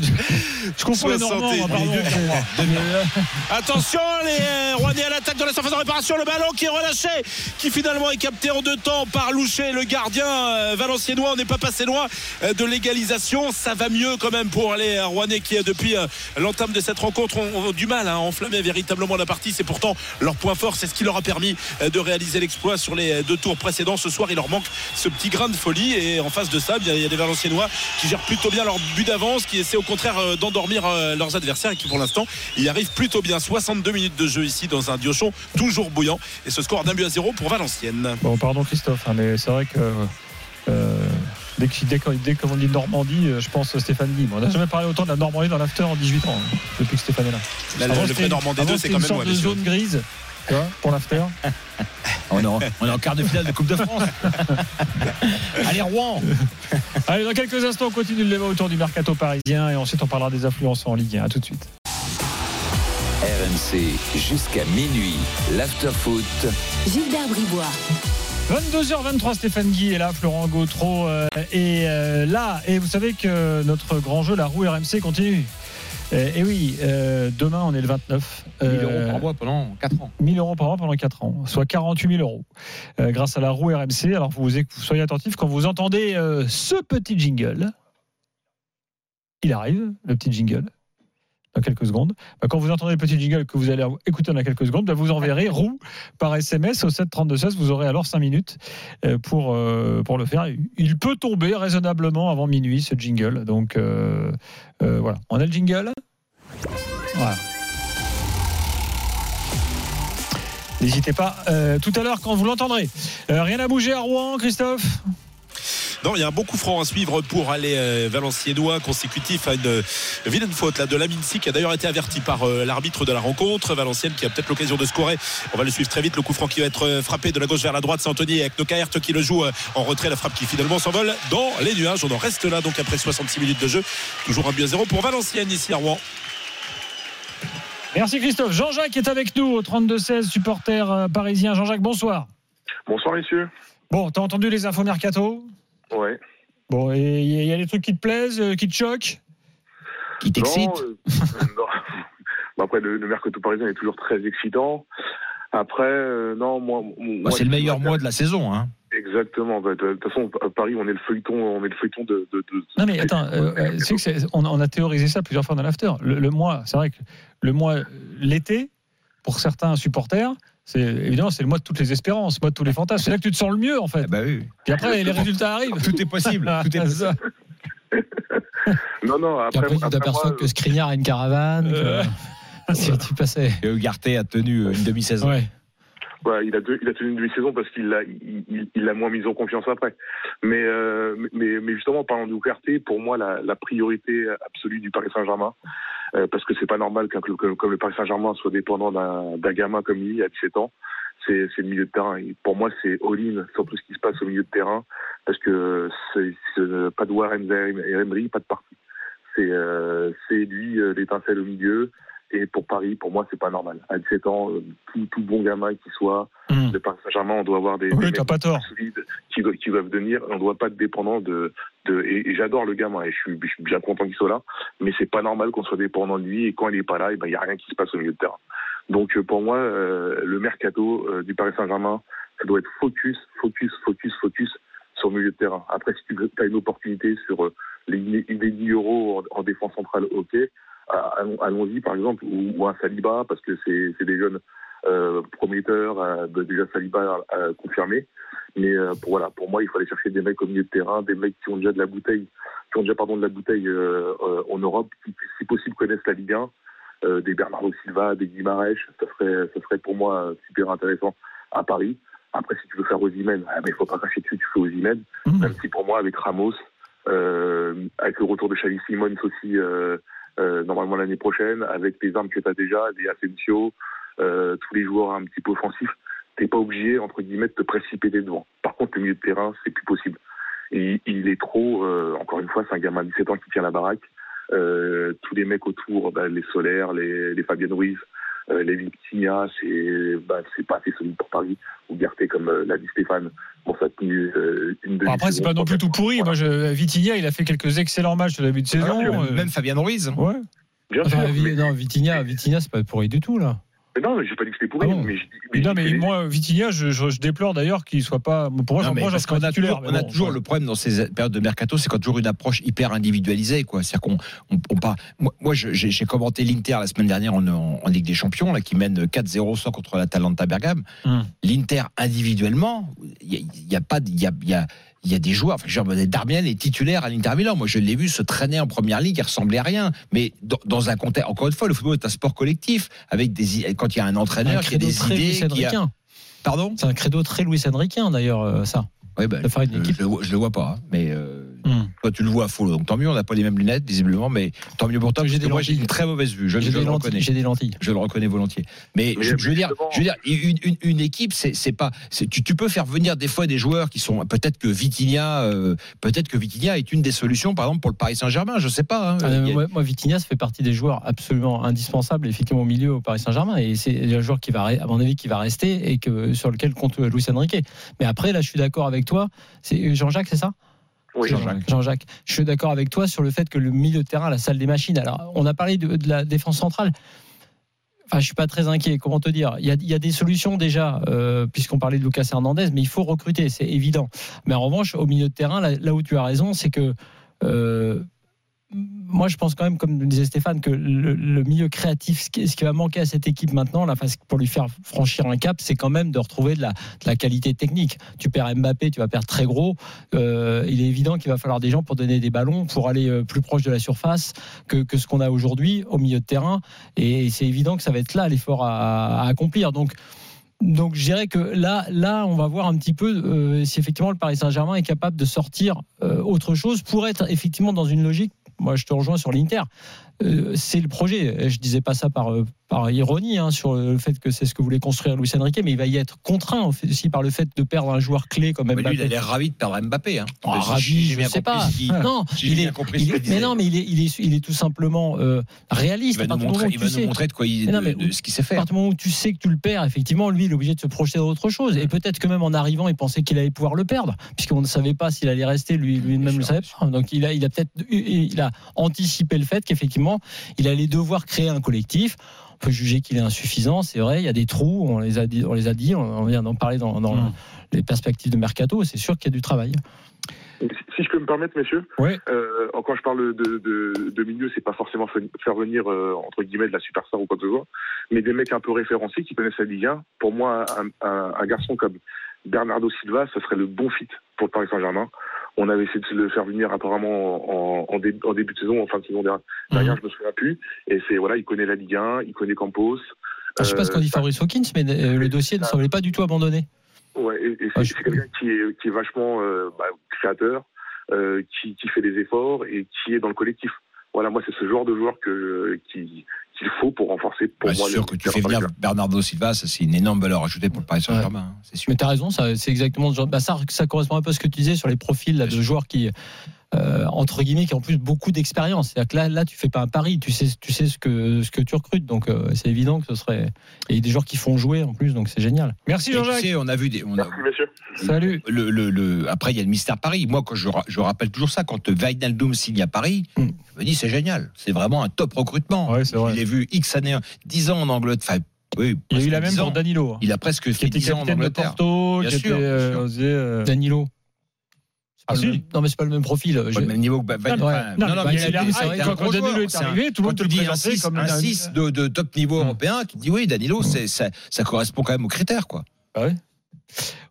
H: Je confonds les Normands, pardon.
K: Attention, les euh, Rouennais à l'attaque de la surface de réparation. Le ballon qui est relâché, qui finalement est capté en deux temps par Loucher, le gardien euh, valenciennois. On n'est pas passé loin euh, de l'égalisation. Ça va mieux quand même pour les Rouennais qui, depuis l'entame de cette rencontre, ont, du mal à enflammer véritablement la partie. C'est pourtant leur point fort. C'est ce qui leur a permis de réaliser l'exploit sur les deux tours précédents. Ce soir, il leur manque ce petit grain de folie. Et en face de ça, il y a des Valenciennois qui gèrent plutôt bien leur but d'avance, qui essaient au contraire euh, d'endormir euh, leurs adversaires et qui pour l'instant y arrivent plutôt bien. 62 minutes de jeu ici dans un Diochon toujours bouillant. Et ce score d'un but à zéro pour Valenciennes.
H: Bon, pardon Christophe, hein, mais c'est vrai que euh, dès qu'on dès dit Normandie, je pense Stéphane Guy. On n'a jamais parlé autant de la Normandie dans l'after en 18 ans, hein, depuis que Stéphane est là.
K: Là, le- vrai Normandie
H: avant,
K: 2, c'est quand
H: une
K: même
H: sorte de zone grise, tu vois, pour l'after.
I: On est, en, on est en quart de finale de Coupe de France. Allez, Rouen
H: Allez, dans quelques instants, on continue le débat autour du mercato parisien et ensuite on parlera des influences en Ligue 1. À tout de suite.
C: RMC jusqu'à minuit. L'afterfoot.
B: Gilbert Bribois.
H: 22h23, Stéphane Guy est là, Florent Gautreau euh, est euh, là. Et vous savez que notre grand jeu, la roue RMC, continue. Euh, et oui, euh, demain, on est le 29.
I: 1000
H: Euh,
I: euros par mois pendant 4 ans.
H: 1000 euros par mois pendant 4 ans, soit 48 000 euros, euh, grâce à la roue RMC. Alors, vous, vous soyez attentifs quand vous entendez ce petit jingle. Il arrive, le petit jingle, dans quelques secondes. Bah, quand vous entendez le petit jingle que vous allez écouter dans quelques secondes, bah, vous enverrez roue par SMS au 7 32 16. Vous aurez alors 5 minutes euh, pour, euh, pour le faire. Il peut tomber raisonnablement avant minuit, ce jingle. Donc, euh, euh, voilà. On a le jingle Voilà. N'hésitez pas tout à l'heure quand vous l'entendrez. Rien à bouger à Rouen, Christophe?
K: Non, il y a un bon coup franc à suivre pour aller euh, Valenciennois consécutif à une euh, vilaine faute là, de Laminsi qui a d'ailleurs été averti par euh, l'arbitre de la rencontre. Valenciennes qui a peut-être l'occasion de scorer. On va le suivre très vite. Le coup franc qui va être euh, frappé de la gauche vers la droite. C'est Anthony avec Nokaert qui le joue euh, en retrait. La frappe qui finalement s'envole dans les nuages. On en reste là donc après 66 minutes de jeu. Toujours un but à zéro pour Valenciennes ici à Rouen.
H: Merci Christophe. Jean-Jacques est avec nous au 32-16, supporter parisien. Jean-Jacques, bonsoir.
L: Bonsoir messieurs.
H: Bon, t'as entendu les infos mercato?
L: Ouais.
H: Bon, et il y, a- il y a des trucs qui te plaisent, euh, qui te choquent?
I: Qui
L: Non, euh, non. Bah, après, le, le mercato parisien est toujours très excitant. Après, euh, non, moi. moi,
I: Bah, C'est le meilleur mois de la saison. Hein.
L: Exactement. Bah, De de toute façon, à Paris, on est le feuilleton, on est le feuilleton de. de, de-
H: Non mais attends, euh, euh, c'est que c'est- on, on a théorisé ça plusieurs fois dans l'after. Le, le mois, c'est vrai que le mois, euh, l'été, pour certains supporters, c'est évidemment c'est le mois de toutes les espérances, le mois de tous les fantasmes. C'est là que tu te sens le mieux en fait.
I: Bah oui.
H: Puis après les résultats arrivent.
I: Tout est possible. Tout est
H: C'est ça.
L: Non, non. Après,
J: après, tu t'aperçois que Skriniar a une caravane.
H: Euh.
J: que- si tu passais.
I: Et Ugarte a tenu une demi-saison.
H: Ouais.
L: Ouais, il a, deux- il a tenu une demi-saison parce qu'il l'a il, il- il l'a moins mis en confiance après. Mais, euh, mais, mais justement, en parlant quartier, pour moi, la, la priorité absolue du Paris Saint-Germain, euh, parce que c'est pas normal qu'un club comme, comme le Paris Saint-Germain soit dépendant d'un gamin comme lui à 17 ans, c'est le milieu de terrain. Et pour moi, c'est all-in sur tout ce qui se passe au milieu de terrain, parce que c'est c'est pas de Warren et Emery, pas de parti. C'est euh, lui euh, l'étincelle au milieu. Et pour Paris, pour moi, c'est pas normal. À 17 ans, euh, tout, tout bon gamin qui soit,
H: Hmm.
L: le Paris Saint-Germain, on doit avoir des,
H: Oui,
L: des
H: pas tort.
L: solides qui, qui doivent venir. On ne doit pas être dépendant de. De et, et j'adore le gamin et je suis, je suis bien content qu'il soit là. Mais c'est pas normal qu'on soit dépendant de lui et quand il est pas là, il ben, y a rien qui se passe au milieu de terrain. Donc euh, pour moi, euh, le mercato euh, du Paris Saint-Germain, ça doit être focus, focus, focus, focus sur le milieu de terrain. Après, si tu as une opportunité sur euh, les, les 10 euros en, en défense centrale, ok. Allons- Allons-y, par exemple, ou, ou un Saliba, parce que c'est des jeunes euh, prometteurs, euh, déjà Saliba confirmé. Mais euh, pour, voilà, pour moi, il faut aller chercher des mecs au milieu de terrain, des mecs qui ont déjà de la bouteille, qui ont déjà pardon de la bouteille euh, euh, en Europe, qui, si possible connaissent la Ligue 1, euh, des Bernardo Silva, des Guimarães, ça serait, ça serait pour moi euh, super intéressant à Paris. Après, si tu veux faire Osimhen, ah, mais il faut pas cracher dessus, tu fais Osimhen.
H: Mhm.
L: Même si pour moi, avec Ramos, euh, avec le retour de Xavi Simons aussi, euh, euh, normalement l'année prochaine, avec les armes que tu as déjà, des Asensio, euh, tous les joueurs un petit peu offensifs, t'es pas obligé, entre guillemets, de te précipiter devant. Par contre, le milieu de terrain, c'est plus possible. Et il est trop, euh, encore une fois, c'est un gamin de 17 ans qui tient la baraque. Euh, tous les mecs autour, bah, les Solaires, les, les Fabien Ruiz, euh, les Victinia, c'est bah, c'est pas assez solide pour Paris. Ou Garté, comme euh, l'a dit Stéphane, Bon, ça a tenu euh, une demi
H: Bon, après, c'est pas non plus tout pourri. Moi, je, Vitinha, il a fait quelques excellents matchs au début de saison.
I: Même- Fabien Ruiz.
H: Ouais.
L: Bien
J: Enfin,
L: sûr.
J: Vi-
L: mais-
J: non, Vitinha, Vitinha, c'est pas pourri du tout là.
L: Mais non, mais j'ai pas dit que c'était pourri,
J: Ah bon
L: mais je dis-
H: Mais non, mais moi, Vitinha, je, je- je déplore d'ailleurs qu'il soit pas. Pour moi,
I: Non,
H: j'en-
I: mais parce qu'on a toujours, on a toujours
H: ouais.
I: le problème dans ces périodes de mercato, c'est quand toujours une approche hyper individualisée, quoi. C'est-à-dire qu'on, on, on part- Moi, j'ai commenté l'Inter la semaine dernière en, en- en Ligue des Champions, là, qui mène 4-0 sans contre l'Atalanta Bergame.
H: Hum.
I: L'Inter individuellement, il y, a- y a pas, de- il y a, il y a- il y a des joueurs. Enfin, genre, Darmian est titulaire à l'Inter Milan. Moi, je l'ai vu se traîner en première ligue, il ressemblait à rien. Mais dans, dans un contexte, encore une fois, le football est un sport collectif. Avec des, quand il y a un
J: Un
I: entraîneur qui a
J: credo
I: des
J: très
I: idées,
J: Luis
I: qui a... Pardon?
J: C'est un credo très Luis Enriquin d'ailleurs, euh, ça. De faire une
I: je,
J: équipe.
I: je le vois- je le vois pas, hein, mais euh. Toi tu le vois à faux, donc tant mieux. On n'a pas les mêmes lunettes visiblement, mais tant mieux pour toi.
J: J'ai
I: moi j'ai une très mauvaise vue. Je,
J: J'ai
I: je
J: des
I: le reconnais.
J: J'ai des lentilles.
I: Je le reconnais volontiers. Mais,
L: Mais
I: je, je veux dire,
L: justement-
I: je veux dire, une, une, une équipe, c'est pas. Tu, tu peux faire venir des fois des joueurs qui sont peut-être que Vitinha, euh, peut-être que Vitinha est une des solutions, par exemple pour le Paris Saint-Germain. Je sais pas. hein.
J: Ah,
I: a-
J: moi, moi, Vitinha, ça fait partie des joueurs absolument indispensables, effectivement, au milieu au Paris Saint-Germain. Et c'est un joueur qui va, à mon avis, qui va rester et que, sur lequel compte Luis Enrique. Mais après, là, je suis d'accord avec toi. C'est Jean-Jacques, c'est ça?
L: Oui,
I: Jean-Jacques.
J: Jean-Jacques. Je suis d'accord avec toi sur le fait que le milieu de terrain, la salle des machines. Alors, on a parlé de, de la défense centrale. Enfin, je suis pas très inquiet. Comment te dire? Il y, a, il y a des solutions déjà, euh, puisqu'on parlait de Lucas Hernandez, mais il faut recruter, c'est évident. Mais en revanche, au milieu de terrain, là, là où tu as raison, c'est que euh, moi, je pense quand même, comme disait Stéphane, que le, milieu créatif, ce qui, va manquer à cette équipe maintenant, là, pour lui faire franchir un cap, c'est quand même de retrouver de la, qualité technique. Tu perds Mbappé, tu vas perdre très gros. Euh, il est évident qu'il va falloir des gens pour donner des ballons, pour aller euh, plus proche de la surface que, ce qu'on a aujourd'hui au milieu de terrain. Et c'est évident que ça va être là l'effort à, accomplir. Donc, donc je dirais que là, là, on va voir un petit peu euh, si effectivement le Paris Saint-Germain est capable de sortir autre chose pour être effectivement dans une logique. Moi, je te rejoins sur l'Inter. Euh, c'est le projet. Je disais pas ça par, euh, par ironie hein, sur le fait que c'est ce que voulait construire Luis Enrique, mais il va y être contraint aussi par le fait de perdre un joueur clé comme
I: Mais lui,
J: Mbappé.
I: il a l'air ravi de perdre Mbappé. Hein. Si
J: ravi, je
I: bien
J: sais pas.
I: qu'il-
J: Non, il est, il est- mais non, mais il est, il est, il est tout simplement euh, réaliste.
I: Il va
J: à
I: nous montrer, il nous de quoi il,
J: non,
I: de-
J: mais
I: de ce qu'il sait
J: à
I: faire.
J: partir du moment où tu sais que tu le perds, effectivement, lui, il est obligé de se projeter dans autre chose. Et peut-être que même en arrivant, il pensait qu'il allait pouvoir le perdre, puisqu'on ne savait pas s'il allait rester, lui- lui-même le savait pas. Donc il a, il a peut-être, il a anticipé le fait qu'effectivement, il allait devoir créer un collectif. On peut juger qu'il est insuffisant, c'est vrai. Il y a des trous, on les a dit, on les a dit, on vient d'en parler dans, dans
H: Mm.
J: les perspectives de mercato. C'est sûr qu'il y a du travail.
L: Si je peux me permettre, messieurs,
H: Ouais.
L: euh, quand je parle de, de, de milieu, c'est pas forcément fa- faire venir euh, entre guillemets de la superstar ou quoi que ce soit, mais des mecs un peu référencés qui connaissent la Ligue 1. Pour moi, un, un, un garçon comme Bernardo Silva, ça serait le bon fit pour le Paris Saint-Germain. On avait essayé de le faire venir apparemment en, en, dé- en début de saison, en fin de saison dernière, dernière, je me souviens plus. Et c'est voilà, il connaît la Ligue 1, il connaît Campos.
J: Je sais pas ce qu'on dit
L: Euh,
J: Fabrice Hawkins, mais euh, le dossier ne semblait pas du tout abandonné.
L: Ouais, et,
J: Ah,
L: c'est quelqu'un qui est, qui est vachement euh, bah, créateur, euh, qui, qui fait des efforts et qui est dans le collectif. Voilà, moi, c'est ce genre de joueur que qui qu'il faut pour renforcer pour
I: Bah,
L: moi.
I: c'est sûr
L: le-
I: que tu fais venir Bernardo Silva, ça c'est une énorme valeur ajoutée pour le Paris Saint-Germain. hein, c'est sûr.
J: Mais tu as raison, ça, c'est exactement ce genre. Bah, ça, ça correspond un peu à ce que tu disais sur les profils là, de joueurs qui, euh, entre guillemets, qui ont en plus beaucoup d'expérience. C'est-à-dire que là, là, tu fais pas un pari, tu sais, tu sais ce que ce que tu recrutes. Donc euh, c'est évident que ce serait. Et des joueurs qui font jouer en plus, donc c'est génial.
H: Merci
I: Et tu
H: Jean-Jacques.
I: sais, on a vu des. On a,
L: Merci, messieurs.
J: Salut.
I: le, le, le- après, il y a le mystère Paris. Moi, quand je, ra- je rappelle toujours ça, quand Wijnaldum signe à Paris,
J: Mm.
I: je me dis c'est génial. C'est vraiment un top recrutement.
H: Ouais, c'est vrai.
I: Il est vu X années, 10 ans en Angleterre. Enfin, oui,
H: Il y a eu la même
I: 10
H: pour. Danilo.
I: Il a presque fait
H: était
I: 10 ans en
H: capitaine de
I: Angleterre.
H: Porto,
I: Bien sûr,
H: était,
I: bien
H: euh,
I: sûr.
H: euh,
J: Danilo.
H: Ah, si.
J: Non, mais c'est pas le même profil.
I: Pas le même niveau que Ba- Ba-
H: Non, non, mais quand Danilo est arrivé, tout le monde te présentait
I: 6
H: comme
I: un
H: un-
I: 6 de, top niveau européen, tu dis oui, Danilo, ça, correspond quand même aux critères. quoi.
H: Ah ouais.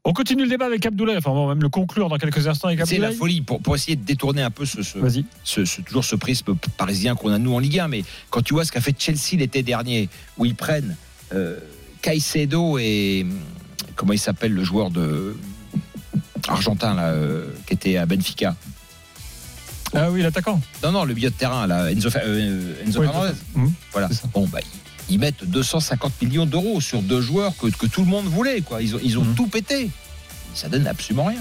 H: On continue le débat avec Abdoulaye. Enfin, on va même le conclure dans quelques instants avec
I: C'est la
H: Abdoulaye.
I: folie pour, pour essayer de détourner un peu ce, ce,
H: Vas-y.
I: ce- ce- toujours ce prisme parisien qu'on a nous en Ligue 1. Mais quand tu vois ce qu'a fait Chelsea l'été dernier, où ils prennent euh, Caicedo et comment il s'appelle le joueur de argentin là, euh, qui était à Benfica.
H: Ah oui, l'attaquant.
I: Non, non, le milieu de terrain, là, Enzo, euh, Enzo Fernandez.
H: Hum.
I: Voilà. Bon, bah, ils mettent 250 millions d'euros sur deux joueurs que, que tout le monde voulait. Quoi. Ils ont, ils ont
H: Mhm.
I: tout pété. Ça donne absolument rien.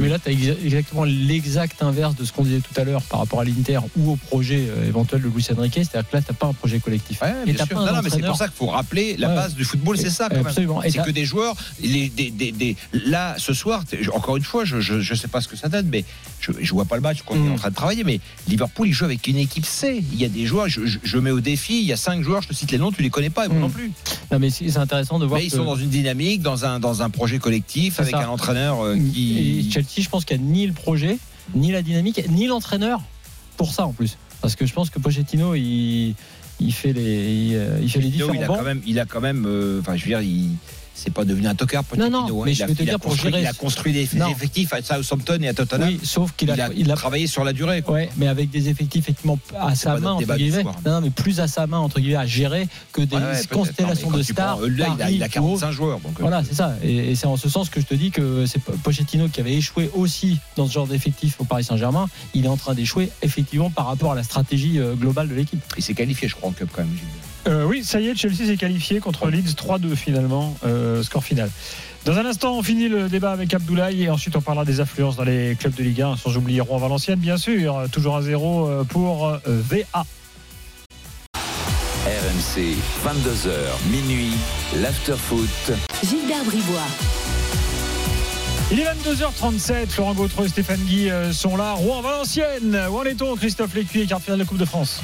J: Mais là, tu as exactement l'exact inverse de ce qu'on disait tout à l'heure par rapport à l'Inter ou au projet euh, éventuel de Luis Enrique. C'est-à-dire que là, tu n'as pas un projet collectif.
I: Ouais,
J: et pas un
I: Non, non, mais c'est pour ça qu'il faut rappeler la
J: Ouais.
I: base du football, c'est ça quand même.
J: Absolument. Et
I: C'est que des joueurs, les, des, des, des- là ce soir, encore une fois, je, je sais pas ce que ça donne, mais je, je vois pas le match qu'on est
J: Mm.
I: en train de travailler, mais Liverpool il joue avec une équipe C. Il y a des joueurs, je, je- je mets au défi, il y a cinq joueurs, je te cite les noms, tu les connais pas, et moi
J: Mm.
I: non plus.
J: Non, mais c'est intéressant de voir.
I: Mais ils sont dans une dynamique, dans un dans un projet collectif, avec
J: ça.
I: un entraîneur euh,
J: Et je pense qu'il n'y a ni le projet, ni la dynamique, ni l'entraîneur pour ça en plus. Parce que je pense que Pochettino, il, il fait les, il, euh, il fait les différents
I: il a
J: bancs.
I: quand même, il a quand même, euh, enfin, je veux dire, il. C'est pas devenu un tocard.
J: Non, non, mais
I: il
J: je
I: a,
J: veux te
I: il
J: dire, pour gérer-
I: il a construit des effectifs à Southampton et à Tottenham.
J: Oui, sauf qu'il a,
I: il a,
J: il a
I: travaillé sur la durée. quoi.
J: Ouais, mais avec des effectifs effectivement à sa main entre guillemets.
I: soir.
J: Non, non, mais plus à sa main entre guillemets à gérer que des
I: Ouais, ouais, peut-être.
J: constellations de stars.
I: prends, là, il a-
J: Paris,
I: il a
J: ou
I: 45
J: autre.
I: joueurs. Donc, euh,
J: Voilà, c'est ça. Et, et c'est en ce sens que je te dis que c'est Pochettino qui avait échoué aussi dans ce genre d'effectif au Paris Saint-Germain. Il est en train d'échouer effectivement par rapport à la stratégie euh, globale de l'équipe.
I: Il s'est qualifié, je crois, en Cup quand même. Gilles.
H: Euh, oui, ça y est, Chelsea s'est qualifié contre Leeds 3-2 finalement, euh, score final. Dans un instant, on finit le débat avec Abdoulaye et ensuite on parlera des affluences dans les clubs de Ligue 1, sans oublier Rouen-Valenciennes, bien sûr. Toujours à zéro euh, pour euh, VA.
C: RMC, 22h, minuit, l'afterfoot.
B: Gilbert Bribois.
H: Il est 22h37, Florent Gautreau et Stéphane Guy euh, sont là. Rouen-Valenciennes, où en est-on Christophe Lécuyer, quart de la Coupe de France?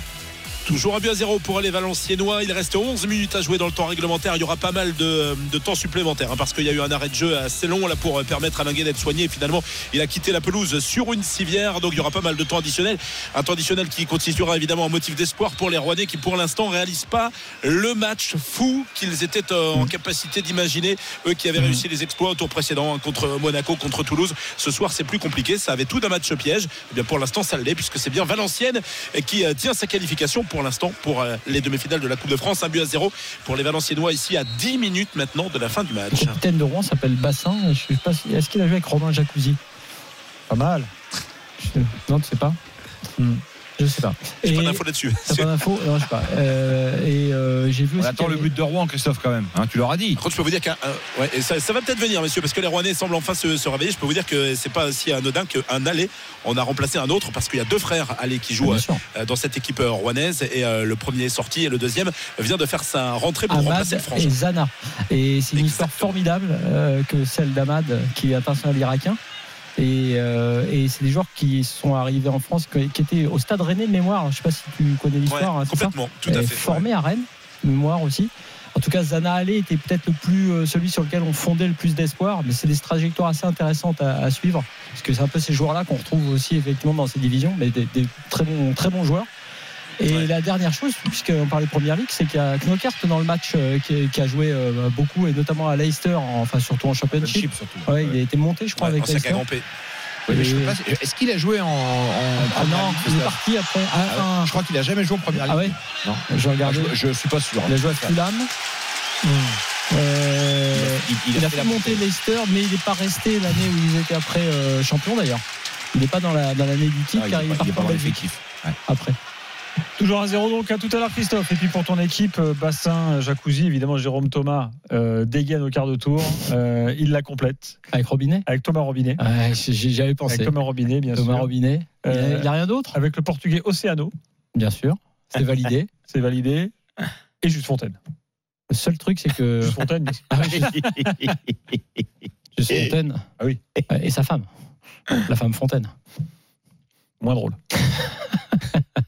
K: Toujours un but à zéro pour les Valenciennois. Il reste 11 minutes à jouer dans le temps réglementaire. Il y aura pas mal de, de temps supplémentaire hein, parce qu'il y a eu un arrêt de jeu assez long là pour permettre à Linguet d'être soigné. Et finalement, il a quitté la pelouse sur une civière. Donc il y aura pas mal de temps additionnel. Un temps additionnel qui constituera évidemment un motif d'espoir pour les Rouennais qui pour l'instant réalisent pas le match fou qu'ils étaient euh, en capacité d'imaginer. Eux qui avaient réussi les exploits au tour précédent hein, contre Monaco, contre Toulouse. Ce soir, c'est plus compliqué. Ça avait tout d'un match piège. Eh bien pour l'instant, ça l'est puisque c'est bien Valenciennes qui euh, tient sa qualification pour l'instant pour euh, les demi-finales de la Coupe de France. Un but à zéro pour les Valenciennois ici à 10 minutes maintenant de la fin du match.
J: Le capitaine de Rouen s'appelle Bassin. Si- Est-ce qu'il a joué avec Romain Jacuzzi?
H: Pas mal.
J: Je- Non, tu sais pas? Hmm. Je sais pas.
K: J'ai pas d'infos là-dessus.
J: T'as pas d'infos Non, je sais pas. Euh, et euh, j'ai vu
I: On attend le but de Rouen, Christophe, quand même. Hein, tu l'auras dit.
K: Contre, je peux vous dire qu'un. un- ouais, ça, ça va peut-être venir, messieurs, parce que les Rouennais semblent enfin se, se réveiller. Je peux vous dire que c'est pas si anodin qu'un aller. On a remplacé un autre parce qu'il y a deux frères allés qui jouent
J: Bien sûr.
K: euh, dans cette équipe euh, rouennaise. Et euh, le premier est sorti et le deuxième vient de faire sa rentrée pour remplacer
J: Ahmad
K: le Franche.
J: et Zana. Et c'est une histoire
K: Exactement.
J: formidable euh, que celle d'Ahmad qui est international irakien. Et, euh, et c'est des joueurs qui sont arrivés en France, qui étaient au stade Rennais de mémoire. Je ne sais pas si tu connais
K: Ouais,
J: l'histoire. hein, ça
K: complètement, tout à
J: Et
K: fait.
J: Formé à Rennes, de mémoire aussi. En tout cas, Zana Allé était peut-être le plus euh, celui sur lequel on fondait le plus d'espoir, mais c'est des trajectoires assez intéressantes à, à suivre, parce que c'est un peu ces joueurs-là qu'on retrouve aussi effectivement dans ces divisions, mais des, des très bons, très bons joueurs. Et
K: Ouais.
J: la dernière chose, puisqu'on parlait de Première Ligue, c'est qu'il y a Knokert dans le match euh, qui, qui a joué euh, beaucoup, et notamment à Leicester, en- enfin surtout en Championship.
I: Chip, surtout.
J: Ouais, il a été monté, je crois, avec Leicester.
I: Oui, pas Est-ce qu'il a joué en. en
J: Ah
I: Première
J: non, il est parti après.
I: Ah
J: Ah,
I: Je crois qu'il a jamais joué en première ligue.
J: ah ouais
I: Non.
J: Je regardais.
I: Je, je suis pas sûr.
J: Il a joué à Fulham. Euh,
I: Il, il
J: il a
I: fait
J: monter Leicester, mais il n'est pas resté l'année où ils étaient après euh, champions d'ailleurs. Il n'est pas dans la dans l'année du titre
I: Ah, il
J: car
I: est
J: il
I: pas-
J: est
I: il
J: parti
I: est pas
J: en Belgique.
I: Ouais.
J: après.
H: Toujours à zéro donc à tout à l'heure Christophe. Et puis pour ton équipe, euh, Bassin, Jacuzzi, évidemment Jérôme Thomas euh, dégaine au quart de tour. Euh, il la complète
J: Avec Robinet
H: avec Thomas Robinet.
J: ouais, j'ai- J'y avais pensé.
H: Avec Thomas Robinet, bien
J: Thomas
H: sûr.
J: Robinet. Il n'y a, il y a rien d'autre
H: Avec le portugais Océano,
J: Bien sûr. C'est validé.
H: c'est validé. Et Juste Fontaine.
J: Le seul truc, c'est que.
H: Juste Fontaine.
J: Ah Juste Fontaine.
H: Ah oui.
J: Et sa femme. La femme Fontaine.
H: moins drôle.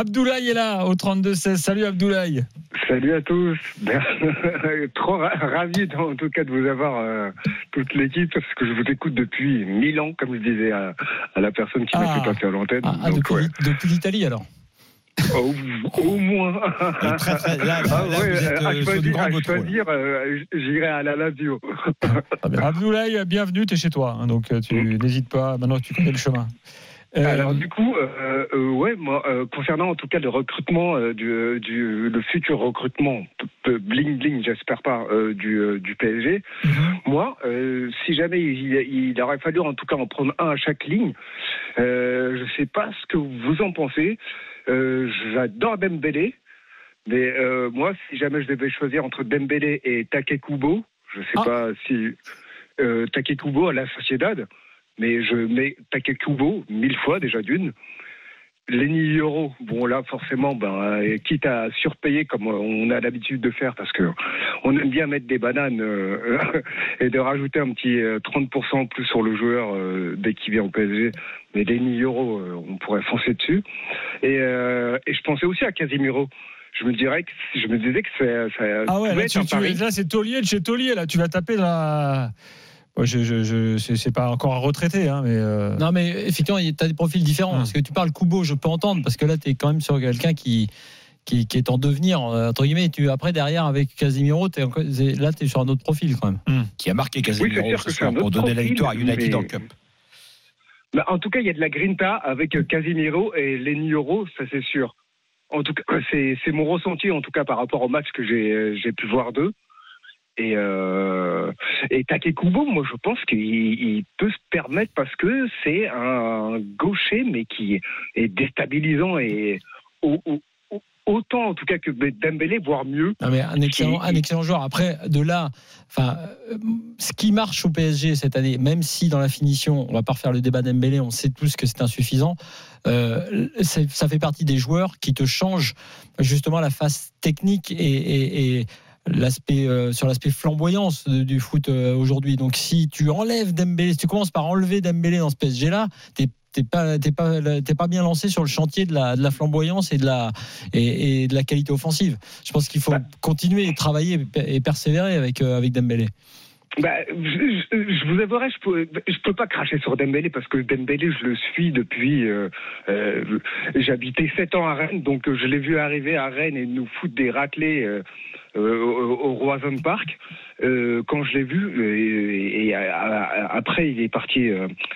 H: Abdoulaye est là au 32-16. Salut Abdoulaye.
M: Salut à tous. Trop ra- ravi en tout cas de vous avoir euh, toute l'équipe parce que je vous écoute depuis mille ans, comme je disais à, à la personne qui m'a
J: Ah.
M: fait passer à l'antenne.
J: Ah, ah, depuis
M: ouais.
J: depuis l'Italie alors
M: au, au moins.
I: Et très, très- là, là,
M: Ah
I: là,
M: ouais,
I: vous êtes
M: à choisir, à choisir, euh, j'irai à la Lazio.
H: Abdoulaye, bienvenue, t'es chez toi. hein, donc euh, tu n'hésites pas. Maintenant, tu connais le chemin. Euh,
M: Alors du coup, euh, euh, ouais, moi, euh, concernant en tout cas le recrutement euh, du, du le futur recrutement bling bling, j'espère pas euh, du, euh, PSG. Moi, euh, si jamais il, il aurait fallu en tout cas en prendre un à chaque ligne, euh, je sais pas ce que vous en pensez. Euh, J'adore Dembélé, mais euh, moi, si jamais je devais choisir entre Dembélé et Takekubo, je sais
J: Ah.
M: pas si euh, Takekubo à la Sociedad, mais je mets Takekubo mille fois déjà d'une. Lenny Euro, bon là forcément, ben, euh, quitte à surpayer comme on a l'habitude de faire, parce que on aime bien mettre des bananes euh, et de rajouter un petit euh, 30% en plus sur le joueur euh, dès qu'il vient au PSG. Mais Lenny Euro, euh, on pourrait foncer dessus. Et, euh, et je pensais aussi à Casimiro. Je me dirais que je me disais que ça, ça
H: Ah ouais, là, tu, tu- là, c'est taulier de chez taulier. Là, tu vas taper dans la. Ouais, je, je, je- c'est c'est pas encore un retraité, hein, mais. euh,
J: Non, mais effectivement, tu as des profils différents.
H: Hum.
J: Parce que tu parles Kubo, je peux entendre, parce que là, tu es quand même sur quelqu'un qui, qui, qui est en devenir, euh, entre guillemets. Tu, après, derrière, avec Casimiro, c'est- là, tu es sur un autre profil quand même.
I: Qui a marqué
M: Oui,
I: Casemiro
M: sûr
I: ce soir pour donner la victoire à United
M: mais-
I: en Cup.
M: Bah, en tout cas, il y a de la grinta avec Casimiro et Lenny Euro, ça c'est sûr. En tout cas, c'est c'est mon ressenti en tout cas par rapport au match que j'ai j'ai pu voir d'eux. Et, euh, et Takekubo, moi je pense qu'il il peut se permettre parce que c'est un gaucher mais qui est déstabilisant et au- au- au- autant en tout cas que Dembélé, voire mieux.
J: Non, mais un excellent, un excellent joueur. Après, de là, enfin, euh, ce qui marche au PSG cette année, même si dans la finition, on va pas refaire le débat d'Embélé, on sait tous que c'est insuffisant. euh, ça fait partie des joueurs qui te changent justement la face technique et, et- et l'aspect euh, sur l'aspect flamboyance de- du foot euh, aujourd'hui. Donc, si tu enlèves Dembélé, si tu commences par enlever Dembélé dans ce PSG là, t'es t'es pas t'es pas t'es pas bien lancé sur le chantier de la, de la flamboyance et de la et, et de la qualité offensive. Je pense qu'il faut continuer et travailler et persévérer avec euh, avec Dembélé.
M: Bah, je, vous avouerai, je peux, je peux pas cracher sur Dembélé parce que Dembélé, je le suis depuis. euh, euh, J'habitais 7 ans à Rennes, donc euh, je l'ai vu arriver à Rennes et nous foutre des raclés euh, au, au Roison Park. Euh, quand je l'ai vu, euh, et, et, à- à- après il est parti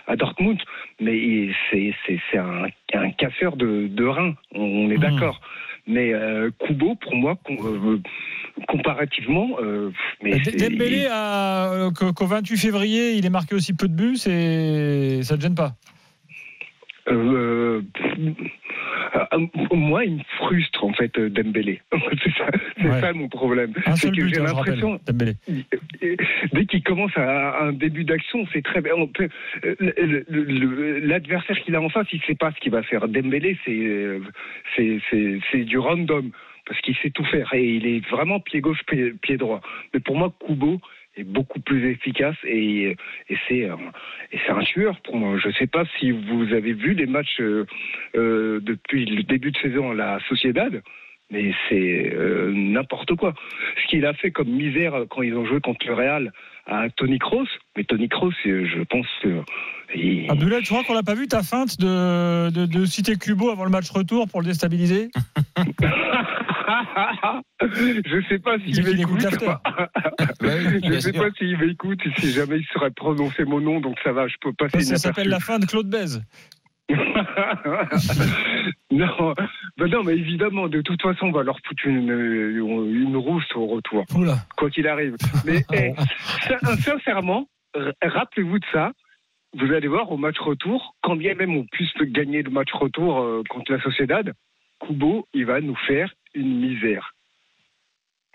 M: à Dortmund, mais c'est un, un casseur de, de reins, on, on est d'accord. Mais Kubo, pour moi, com- comparativement, euh, mais c'est-
H: Dembélé, qu'au qu'au 28 février, il est marqué aussi peu de buts, c'est ça te gêne pas
M: Euh, euh, moi, il me frustre en fait euh, Dembélé. c'est ça, c'est
H: Ouais.
M: ça mon problème. C'est que j'ai l'impression, dès qu'il commence à un début d'action, c'est très bien. Euh, L'adversaire qu'il a en face, il sait pas ce qu'il va faire. Dembélé, c'est du random parce qu'il sait tout faire et il est vraiment pied gauche, pied, pied droit. Mais pour moi, Kubo beaucoup plus efficace et, et c'est un- tueur pour. Je sais pas si vous avez vu les matchs euh, euh, depuis le début de saison à la Sociedad. Mais c'est euh, n'importe quoi. Ce qu'il a fait comme misère quand ils ont joué contre le Real à Tony Kroos. Mais Tony Kroos, euh, je pense que. il-
H: Abdoulaye, tu crois qu'on l'a pas vu ta feinte de, de, de citer Kubo avant le match retour pour le déstabiliser
M: je sais pas s'il
H: Il écoute
M: m'écoute. je sais pas s'il m'écoute, si jamais il saurait prononcer mon nom, donc ça va, je peux passer
H: Ça s'appelle la fin de Claude Bèze.
M: non, ben non, mais évidemment, de toute façon, on va leur foutre une, une rousse au retour,
J: Oula.
M: quoi qu'il arrive. Mais eh, sin- sincèrement, rappelez-vous de ça. Vous allez voir au match retour, quand bien même on puisse gagner le match retour euh, contre la Sociedad, Kubo, il va nous faire une misère.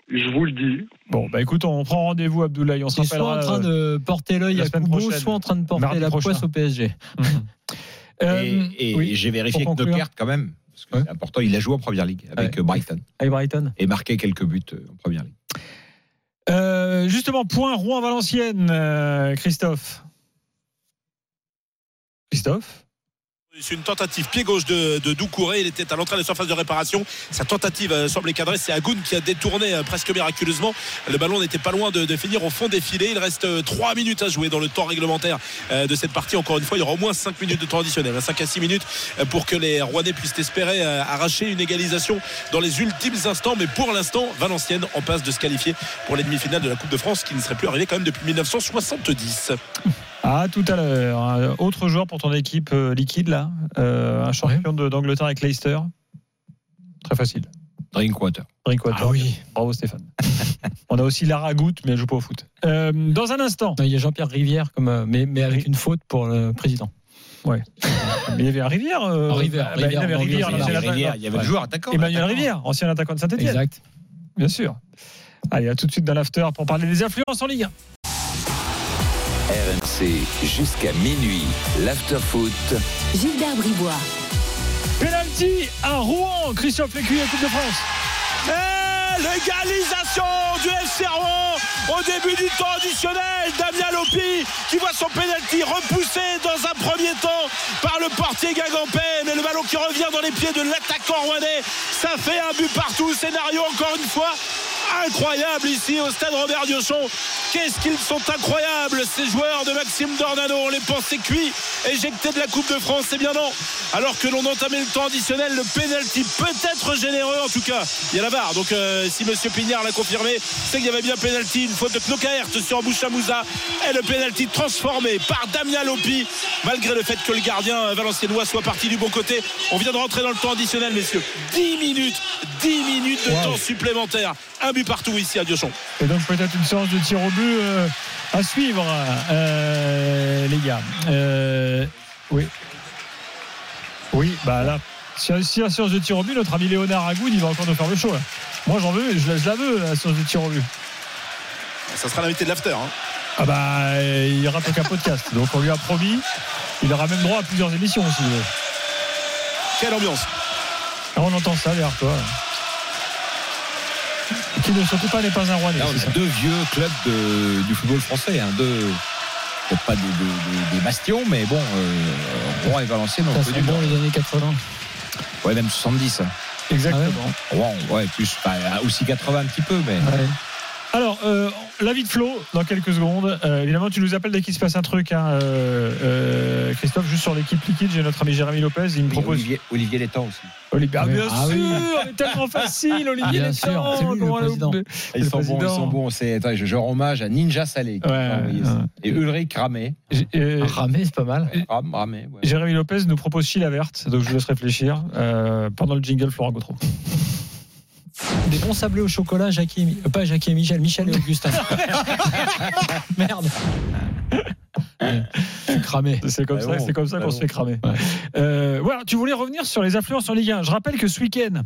M: Je vous le dis.
H: Bon, bah écoute, on prend rendez-vous, Abdoulaye. On se
J: soit en train
H: euh,
J: de porter l'œil à Kubo,
H: prochaine.
J: soit en train de porter
H: Mardi
J: la
H: prochain.
J: poisse au PSG.
H: euh,
I: Et, et
H: oui,
I: j'ai vérifié que. Nockert, quand même, parce que
J: Ouais.
I: c'est important, il a joué en première ligue avec
J: Ouais.
I: euh, Brighton
J: Avec Brighton.
I: et marqué quelques buts euh, en première ligue.
H: Euh, justement, point Rouen-Valenciennes, Christophe. Christophe?
K: C'est une tentative pied gauche de, Doucouré. Il était à l'entrée de la surface de réparation. Sa tentative euh, semblait cadrée. C'est Agoun qui a détourné euh, presque miraculeusement. Le ballon n'était pas loin de, finir au fond des filets. Il reste euh, 3 minutes à jouer dans le temps réglementaire euh, de cette partie. Encore une fois, il y aura au moins 5 minutes de temps additionnel. 5 à 6 minutes pour que les Rouennais puissent espérer arracher une égalisation dans les ultimes instants. Mais pour l'instant, Valenciennes en passe de se qualifier pour les demi-finales de la Coupe de France qui ne serait plus arrivé quand même depuis 1970.
H: Ah, tout à l'heure. Un autre joueur pour ton équipe euh, liquide, là. Euh, un champion d'Angleterre avec Leicester. Très facile.
I: Drinkwater.
H: Drinkwater.
J: Ah oui.
H: Bravo Stéphane. On a aussi Lara Goutte, mais elle joue pas au foot. Euh, dans un instant.
J: Non, Il y a Jean-Pierre Rivière, comme, mais, mais avec une faute pour le président.
H: Ouais. Mais il y avait un Rivière. euh,
J: Un Rivière,
H: bah, il y
J: Rivière,
H: avait Rivière,
J: Rivière,
H: attaquant.
I: il y avait le joueur attaquant.
H: Emmanuel
I: attaquant.
H: Rivière, ancien attaquant de Saint-Etienne.
J: Exact.
H: Bien sûr. Allez, à tout de suite dans l'after pour parler des influences en Ligue 1.
C: RMC jusqu'à minuit. L'afterfoot.
B: Gilbert Bribois.
H: Penalty à Rouen, Christophe Lécuyer, équipe de France.
K: Et l'égalisation du FC Rouen au début du temps additionnel. Damien Lopi qui voit son penalty repoussé dans un premier temps par le portier Gagampen. Et le ballon qui revient dans les pieds de l'attaquant rouennais. Ça fait un but partout. Scénario encore une fois incroyable ici au stade Robert Diochon. Qu'est-ce qu'ils sont incroyables ces joueurs de Maxime Dornano. On les pensait cuits, éjectés de la Coupe de France. C'est bien non. Alors que l'on entamait le temps additionnel, le penalty peut-être généreux en tout cas. Il y a la barre. Donc euh, si Monsieur Pignard l'a confirmé, c'est qu'il y avait bien penalty. Une faute de Knokaert sur Bouchamouza et le penalty transformé par Damien Lopi. Malgré le fait que le gardien euh, valenciennois soit parti du bon côté. On vient de rentrer dans le temps additionnel, messieurs. 10 minutes, 10 minutes de
H: Wow.
K: temps supplémentaire. Un partout ici à Diochon.
H: Et donc peut-être une séance de tir au but euh, à suivre, euh, les gars. Euh, oui. Oui, bah là, si, si la séance de tir au but, notre ami Léonard Agoud, il va encore nous faire le show. là. Moi j'en veux, je, la- je la veux, la séance de tir au but.
K: Ça sera l'invité de l'after. hein.
H: Ah bah, il rate aucun podcast. Donc on lui a promis, il aura même droit à plusieurs émissions aussi.
K: Quelle ambiance
H: on entend ça derrière toi. Qui ne surtout pas n'est pas un roi.
I: Là, on a deux vieux clubs de- du football français. Hein, deux, peut-être pas des, des- des- bastions, mais bon, euh, Rouen et Valenciennes ont connu.
J: bon les années 80.
I: Ouais, même 70. hein.
H: Exactement.
I: Rouen, ouais, plus, bah, aussi 80 un petit peu, mais.
H: Alors, euh, l'avis de Flo, dans quelques secondes. Euh, évidemment, tu nous appelles dès qu'il se passe un truc, hein, euh, euh, Christophe, juste sur l'équipe liquide. J'ai notre ami Jérémy Lopez, il me propose.
I: Olivier, Olivier Létang aussi.
H: Olivier, ah, bien
I: Ah
H: sûr,
I: oui.
H: tellement facile, Olivier
J: Bien
H: Létang,
J: sûr, lui, le président.
I: Ils
H: Le
I: sont bons, ils sont bons. C'est, attends, je, je rends hommage à Ninja Salé.
H: Ouais.
I: Et Ulrich Ramé.
H: Euh,
J: Ramé, c'est pas mal.
I: Ram, Ramé, ouais.
H: Jérémy Lopez nous propose Chila verte, donc je vous laisse réfléchir. Euh, pendant le jingle, Florent Gautreau.
J: Des bons sablés au chocolat, Jackie et euh, pas Jackie et Michel, Michel et Augustin. Merde. Cramé.
H: C'est comme
I: Ah
H: ça,
I: bon,
H: c'est comme ça
I: ah
H: qu'on se fait cramer.
J: Ouais.
H: Euh, voilà, tu voulais revenir sur les affluences en Ligue 1. Je rappelle que ce week-end,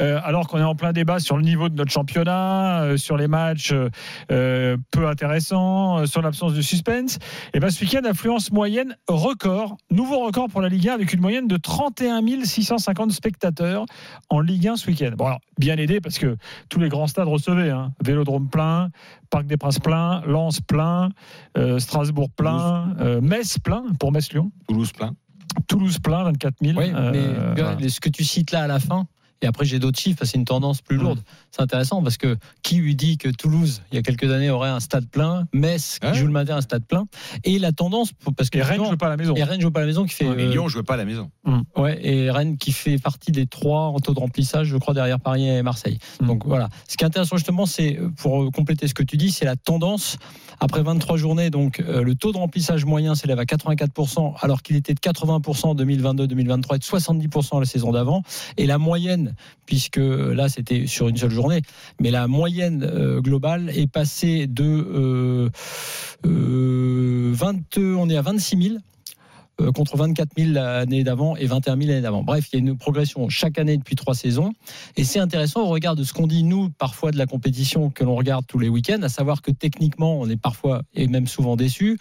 H: euh, alors qu'on est en plein débat sur le niveau de notre championnat, euh, sur les matchs peu intéressants, euh, sur l'absence de suspense, et ben ce week-end, affluence moyenne record, nouveau record pour la Ligue 1 avec une moyenne de 31 650 spectateurs en Ligue 1 ce week-end. Bon, alors, bien aidé parce que tous les grands stades recevaient. Hein. Vélodrome plein, Parc des Princes plein, Lens plein, euh, Strasbourg plein, euh, Metz plein pour Metz-Lyon.
I: Toulouse plein.
H: Toulouse plein, 24 000.
J: Oui,
H: Euh,
J: mais
H: voilà.
J: ce que tu cites là à la fin, et après j'ai d'autres chiffres, c'est une tendance plus lourde. C'est intéressant parce que qui lui dit que Toulouse, il y a quelques années, aurait un stade plein, Metz, qui
I: Ouais.
J: joue le matin, un stade plein, et la tendance, parce que
H: Et Rennes joue pas à la maison.
J: et Rennes joue pas à la maison, qui fait.
I: Et
J: euh,
I: Lyon jouait pas à la maison.
J: Ouais, et Rennes qui fait partie des trois en taux de remplissage, je crois, derrière Paris et Marseille.
H: Mm.
J: Donc voilà. Ce qui est intéressant justement, c'est euh, pour euh, compléter ce que tu dis, c'est la tendance. Après 23 journées, donc euh, le taux de remplissage moyen s'élève à 84%, alors qu'il était de 80% en 2022-2023 et de 70% la saison d'avant. Et la moyenne, puisque là c'était sur une seule journée, mais la moyenne euh, globale est passée de euh, euh, 20, on est à 26 000 euh, contre 24 000 l'année d'avant et 21 000 l'année d'avant. Bref, il y a une progression chaque année depuis trois saisons. Et c'est intéressant au regard de ce qu'on dit, nous, parfois de la compétition que l'on regarde tous les week-ends, à savoir que techniquement, on est parfois et même souvent déçu,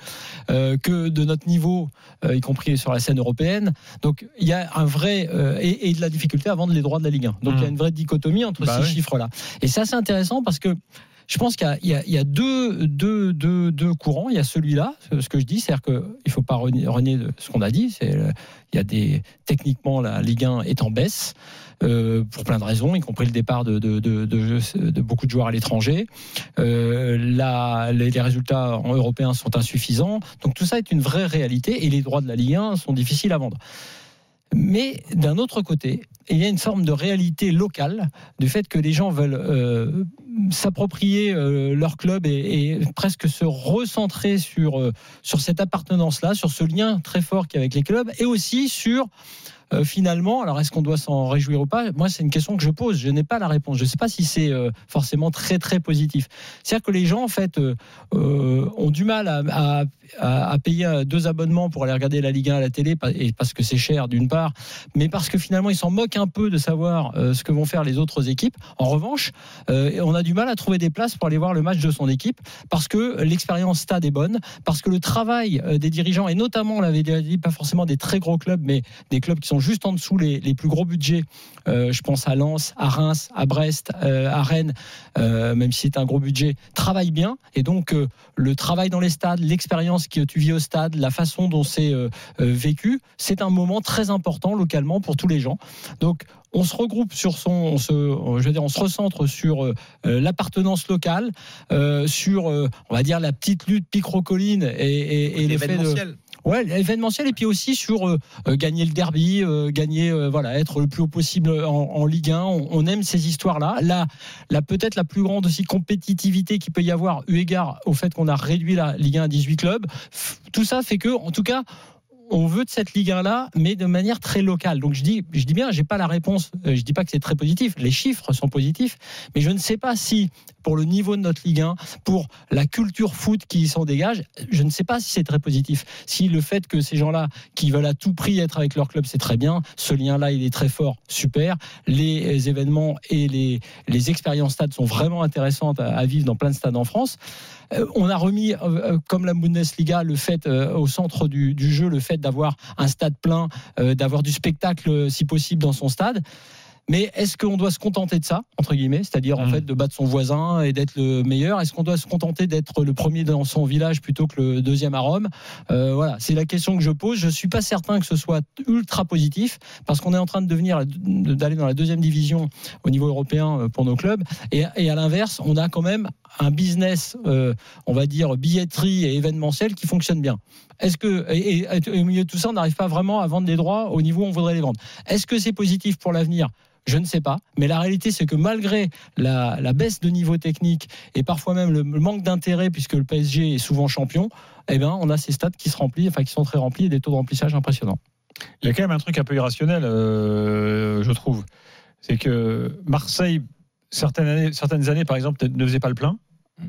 J: euh, que de notre niveau, euh, y compris sur la scène européenne. Donc, il y a un vrai. euh, et, et de la difficulté à vendre les droits de la Ligue 1. Donc, il y a une vraie dichotomie entre
H: Bah
J: ces
H: oui.
J: chiffres-là. Et ça, c'est intéressant parce que je pense qu'il y a- deux, courants. Il y a celui-là, ce que je dis, c'est-à-dire qu'il ne faut pas renier de ce qu'on a dit. Il y a des techniquement la Ligue 1 est en baisse. euh, pour plein de raisons, y compris le départ de, beaucoup de joueurs à l'étranger. Euh, les, les résultats en européens sont insuffisants. Donc tout ça est une vraie réalité et les droits de la Ligue 1 sont difficiles à vendre. Mais d'un autre côté, il y a une forme de réalité locale du fait que les gens veulent euh, s'approprier euh, leur club et, presque se recentrer sur, euh, sur cette appartenance-là, sur ce lien très fort qu'il y a avec les clubs, et aussi sur finalement, alors est-ce qu'on doit s'en réjouir ou pas? Moi, c'est une question que je pose. Je n'ai pas la réponse. Je ne sais pas si c'est forcément très très positif. C'est-à-dire que les gens, en fait, ont du mal à- à- payer euh, deux abonnements pour aller regarder la Ligue 1 à la télé, et parce que c'est cher d'une part, mais parce que finalement, ils s'en moquent un peu de savoir euh, ce que vont faire les autres équipes. En revanche, euh, on a du mal à trouver des places pour aller voir le match de son équipe parce que l'expérience stade est bonne, parce que le travail des dirigeants, et notamment, on l'avait déjà dit, pas forcément des très gros clubs, mais des clubs qui sont juste en dessous les, les plus gros budgets. Je pense à Lens, à Reims, à Brest, à Rennes, même si c'est un gros budget, travaillent bien. Et donc, le travail dans les stades, l'expérience que tu vis au stade, la façon dont c'est euh, euh, vécu, c'est un moment très important localement pour tous les gens. Donc, on se regroupe sur son, on se, je veux dire, on se recentre sur euh, euh, l'appartenance locale, euh, sur, euh, on va dire, la petite lutte picrocolline et, et, et le fait de. Ouais, l'événementiel et puis aussi sur euh, euh, gagner le derby, euh, gagner, voilà, être le plus haut possible en, Ligue 1. On, aime ces histoires-là. Là, là peut-être la plus grande aussi compétitivité qu'il peut y avoir, eu égard au fait qu'on a réduit la Ligue 1 à 18 clubs. Tout ça fait que, en tout cas, on veut de cette Ligue 1 là, mais de manière très locale. Donc je dis, je dis bien, pas la réponse. Euh, Je dis pas que c'est très positif. Les chiffres sont positifs, mais je ne sais pas si pour le niveau de notre Ligue 1, pour la culture foot qui s'en dégage, je ne sais pas si c'est très positif. Si le fait que ces gens-là qui veulent à tout prix être avec leur club, c'est très bien. Ce lien-là, il est très fort, super. Les événements et les, les expériences stades sont vraiment intéressantes à, à vivre dans plein de stades en France. Euh, on a remis, euh, euh, comme la Bundesliga, le fait au centre du, du jeu, le fait d'avoir un stade plein, d'avoir du spectacle si possible dans son stade. Mais est-ce qu'on doit se contenter de ça, entre guillemets, c'est-à-dire en fait de battre son voisin et d'être le meilleur? Est-ce qu'on doit se contenter d'être le premier dans son village plutôt que le deuxième à Rome? Euh, Voilà, c'est la question que je pose. Je suis pas certain que ce soit ultra positif parce qu'on est en train de devenir d'aller dans la deuxième division au niveau européen pour nos clubs. Et, et à l'inverse, on a quand même un business, euh, on va dire billetterie et événementiel qui fonctionne bien. Est-ce que au milieu de tout ça, on n'arrive pas vraiment à vendre les droits au niveau où on voudrait les vendre Est-ce que c'est positif pour l'avenir? Je ne sais pas, mais la réalité c'est que malgré la, baisse de niveau technique et parfois même le manque d'intérêt puisque le PSG est souvent champion, eh ben on a ces stades qui se remplissent, enfin qui sont très remplis et des taux de remplissage impressionnants.
H: Il y a quand même un truc un peu irrationnel, euh, je trouve. C'est que Marseille, certaines années, certaines années, par exemple, ne faisait pas le plein,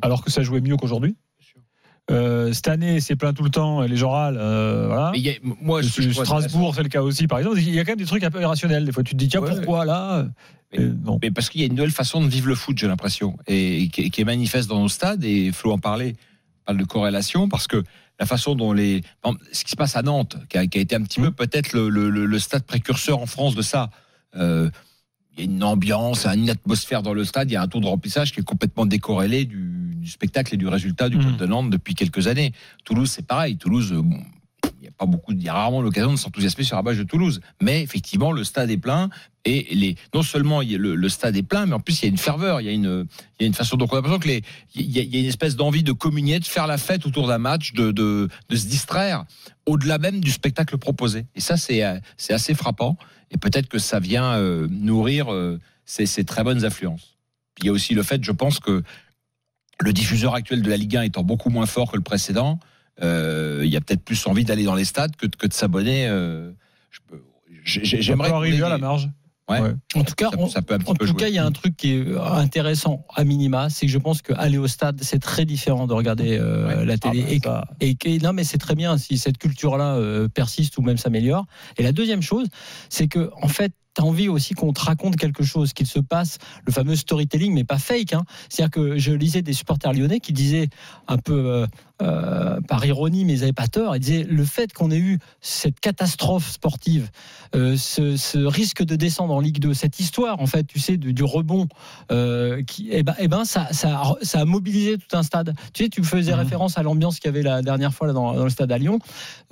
H: alors que ça jouait mieux qu'aujourd'hui. Euh, cette année, c'est plein tout le temps, et les gens râlent. euh, voilà.
I: Y a- moi, je
H: Strasbourg, c'est le cas aussi, par exemple. Il y a quand même des trucs un peu irrationnels. Des fois, tu te dis, tiens,
I: Ouais,
H: pourquoi là?
I: Mais, mais parce qu'il y a une nouvelle façon de vivre le foot, j'ai l'impression, et, et qui, est- manifeste dans nos stades. Et Flo en parlait, parle de corrélation, parce que la façon dont les, ce qui se passe à Nantes, qui a, qui a été un petit peu peut-être le, le- le- le stade précurseur en France de ça. euh, il y a une ambiance, une atmosphère dans le stade, il y a un taux de remplissage qui est complètement décorrélé du, du spectacle et du résultat du club de Nantes depuis quelques années. Toulouse, c'est pareil. Toulouse, euh, bon, il y a pas beaucoup, il y a rarement l'occasion de s'enthousiasmer sur la base de Toulouse. Mais effectivement, le stade est plein et les, non seulement le, le stade est plein, mais en plus il y a une ferveur, il y a une, il y a une façon. Donc on a l'impression que les, il y a, il y a une espèce d'envie de communier, de faire la fête autour d'un match, de, de, de se distraire au-delà même du spectacle proposé. Et ça, c'est, euh, c'est assez frappant. Et peut-être que ça vient euh, nourrir euh, ces, ces très bonnes affluences. Puis il y a aussi le fait, je pense que le diffuseur actuel de la Ligue 1 étant beaucoup moins fort que le précédent, euh, il y a peut-être plus envie d'aller dans les stades que, de- que de s'abonner. J'aimerais
H: arriver à la marge.
I: Ouais.
J: En tout cas,
I: ça,
J: on-
I: ça peut un petit
J: En
I: peu
J: tout
I: jouer.
J: cas, il y a un truc qui est intéressant à minima, c'est que je pense qu'aller au stade, c'est très différent de regarder euh, la télé.
H: Ah bah,
J: et, et- et- non, mais c'est très bien si cette culture-là euh, persiste ou même s'améliore. Et la deuxième chose, c'est que en fait, tu as envie aussi qu'on te raconte quelque chose, qu'il se passe, le fameux storytelling, mais pas fake. Hein. C'est-à-dire que je lisais des supporters lyonnais qui disaient, un peu euh, euh, par ironie, mais ils n'avaient pas tort, ils disaient le fait qu'on ait eu cette catastrophe sportive, euh, ce, ce risque de descendre en Ligue 2, cette histoire, en fait, tu sais, du, du rebond, euh, qui, eh ben, eh ben ça, ça, a- ça a mobilisé tout un stade. Tu sais, tu faisais référence à l'ambiance qu'il y avait la dernière fois là, dans, dans le stade à Lyon.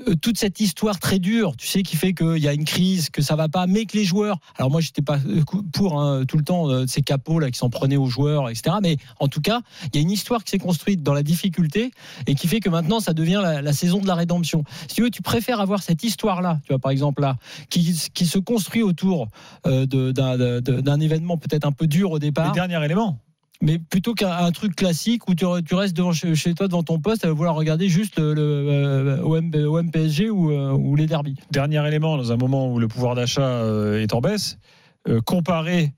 J: Euh, toute cette histoire très dure, tu sais, qui fait qu'il y a une crise, que ça va pas, mais que les joueurs. Alors moi, j'étais pas pour hein, tout le temps ces capots là qui s'en prenaient aux joueurs, etc. Mais en tout cas, il y a une histoire qui s'est construite dans la difficulté et qui fait que maintenant, ça devient la, la saison de la rédemption. Si tu veux, tu préfères avoir cette histoire-là, tu vois, par exemple là, qui, qui se construit autour euh, d'un événement peut-être un peu dur au départ.
H: Le dernier élément.
J: mais plutôt qu'un un truc classique où tu, tu restes devant chez, toi devant ton poste à vouloir regarder juste le, le, euh, OM, OM PSG ou, euh, ou les derbies.
H: Dernier élément, dans un moment où le pouvoir d'achat est en baisse, euh, comparer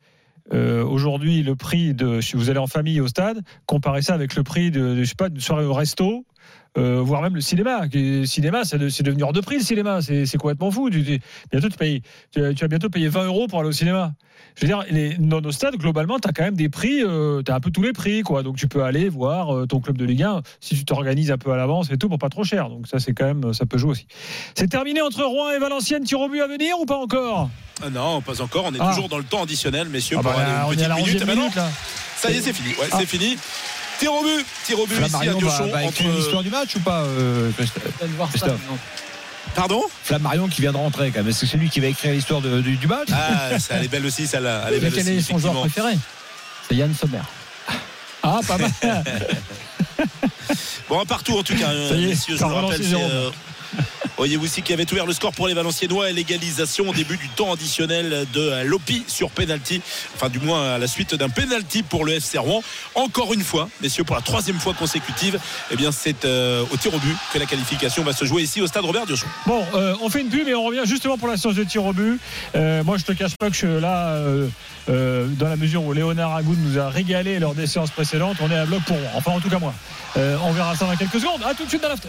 H: euh, aujourd'hui le prix de si vous allez en famille au stade, comparez ça avec le prix de, je sais pas, d'une soirée au resto. Euh, voire même le cinéma. Le cinéma, c'est de- c'est devenu hors de prix le cinéma. C'est complètement fou. Tu, tu- bientôt, tu, payes, tu, vas- tu bientôt payer 20 euros pour aller au cinéma. Je veux dire, les, dans nos stades, globalement, tu as quand même des prix, tu as un peu tous les prix. quoi. Donc tu peux aller voir euh, ton club de Ligue 1 si tu t'organises un peu à l'avance et tout pour pas trop cher. Donc ça, c'est quand même, ça peut jouer aussi. C'est terminé entre Rouen et Valenciennes. Tir au but à venir ou pas encore?
K: Ah Non, pas encore. On est
H: Ah.
K: toujours dans le temps additionnel, messieurs.
H: Ah bah,
K: pour aller
H: on
K: une
H: est à la
K: petite
H: 11e
K: minute.
H: Minute, là.
K: Ça y est, c'est fini. Ouais,
H: Ah.
K: c'est fini. Tir au but, tir au but ici à
I: Flammarion va,
K: Diochon.
I: va écrire
K: entre-
I: l'histoire du match ou pas, euh,
K: Pardon?
I: Flammarion qui vient de rentrer quand même. Est-ce que c'est lui qui va écrire l'histoire de- du, du match?
K: Ah, ça, elle est belle aussi, celle-là. Elle est
J: Mais
K: belle
J: quel
K: aussi,
J: est son joueur préféré? C'est Yann Sommer.
H: Ah, pas mal.
K: Bon, un partout en tout cas,
H: Ça y est,
K: messieurs, je
H: ça
K: vous rappelle. C'est
H: Jérôme.
K: euh, Oyewusi qui avait ouvert le score pour les Valenciennois et l'égalisation au début du temps additionnel de Lopi sur penalty. Enfin, du moins à la suite d'un penalty pour le FC Rouen. Encore une fois, messieurs, pour la troisième fois consécutive, eh bien, c'est euh, au tir au but que la qualification va se jouer ici au stade Robert Diochon.
H: Bon, euh, on fait une pub et on revient justement pour la séance de tir au but. Euh, moi, je te cache pas que je là, dans la mesure où Léonard Agoud nous a régalé lors des séances précédentes, on est à bloc pour. Enfin, en tout cas, moi. On verra ça dans quelques secondes. À tout de suite dans l'after.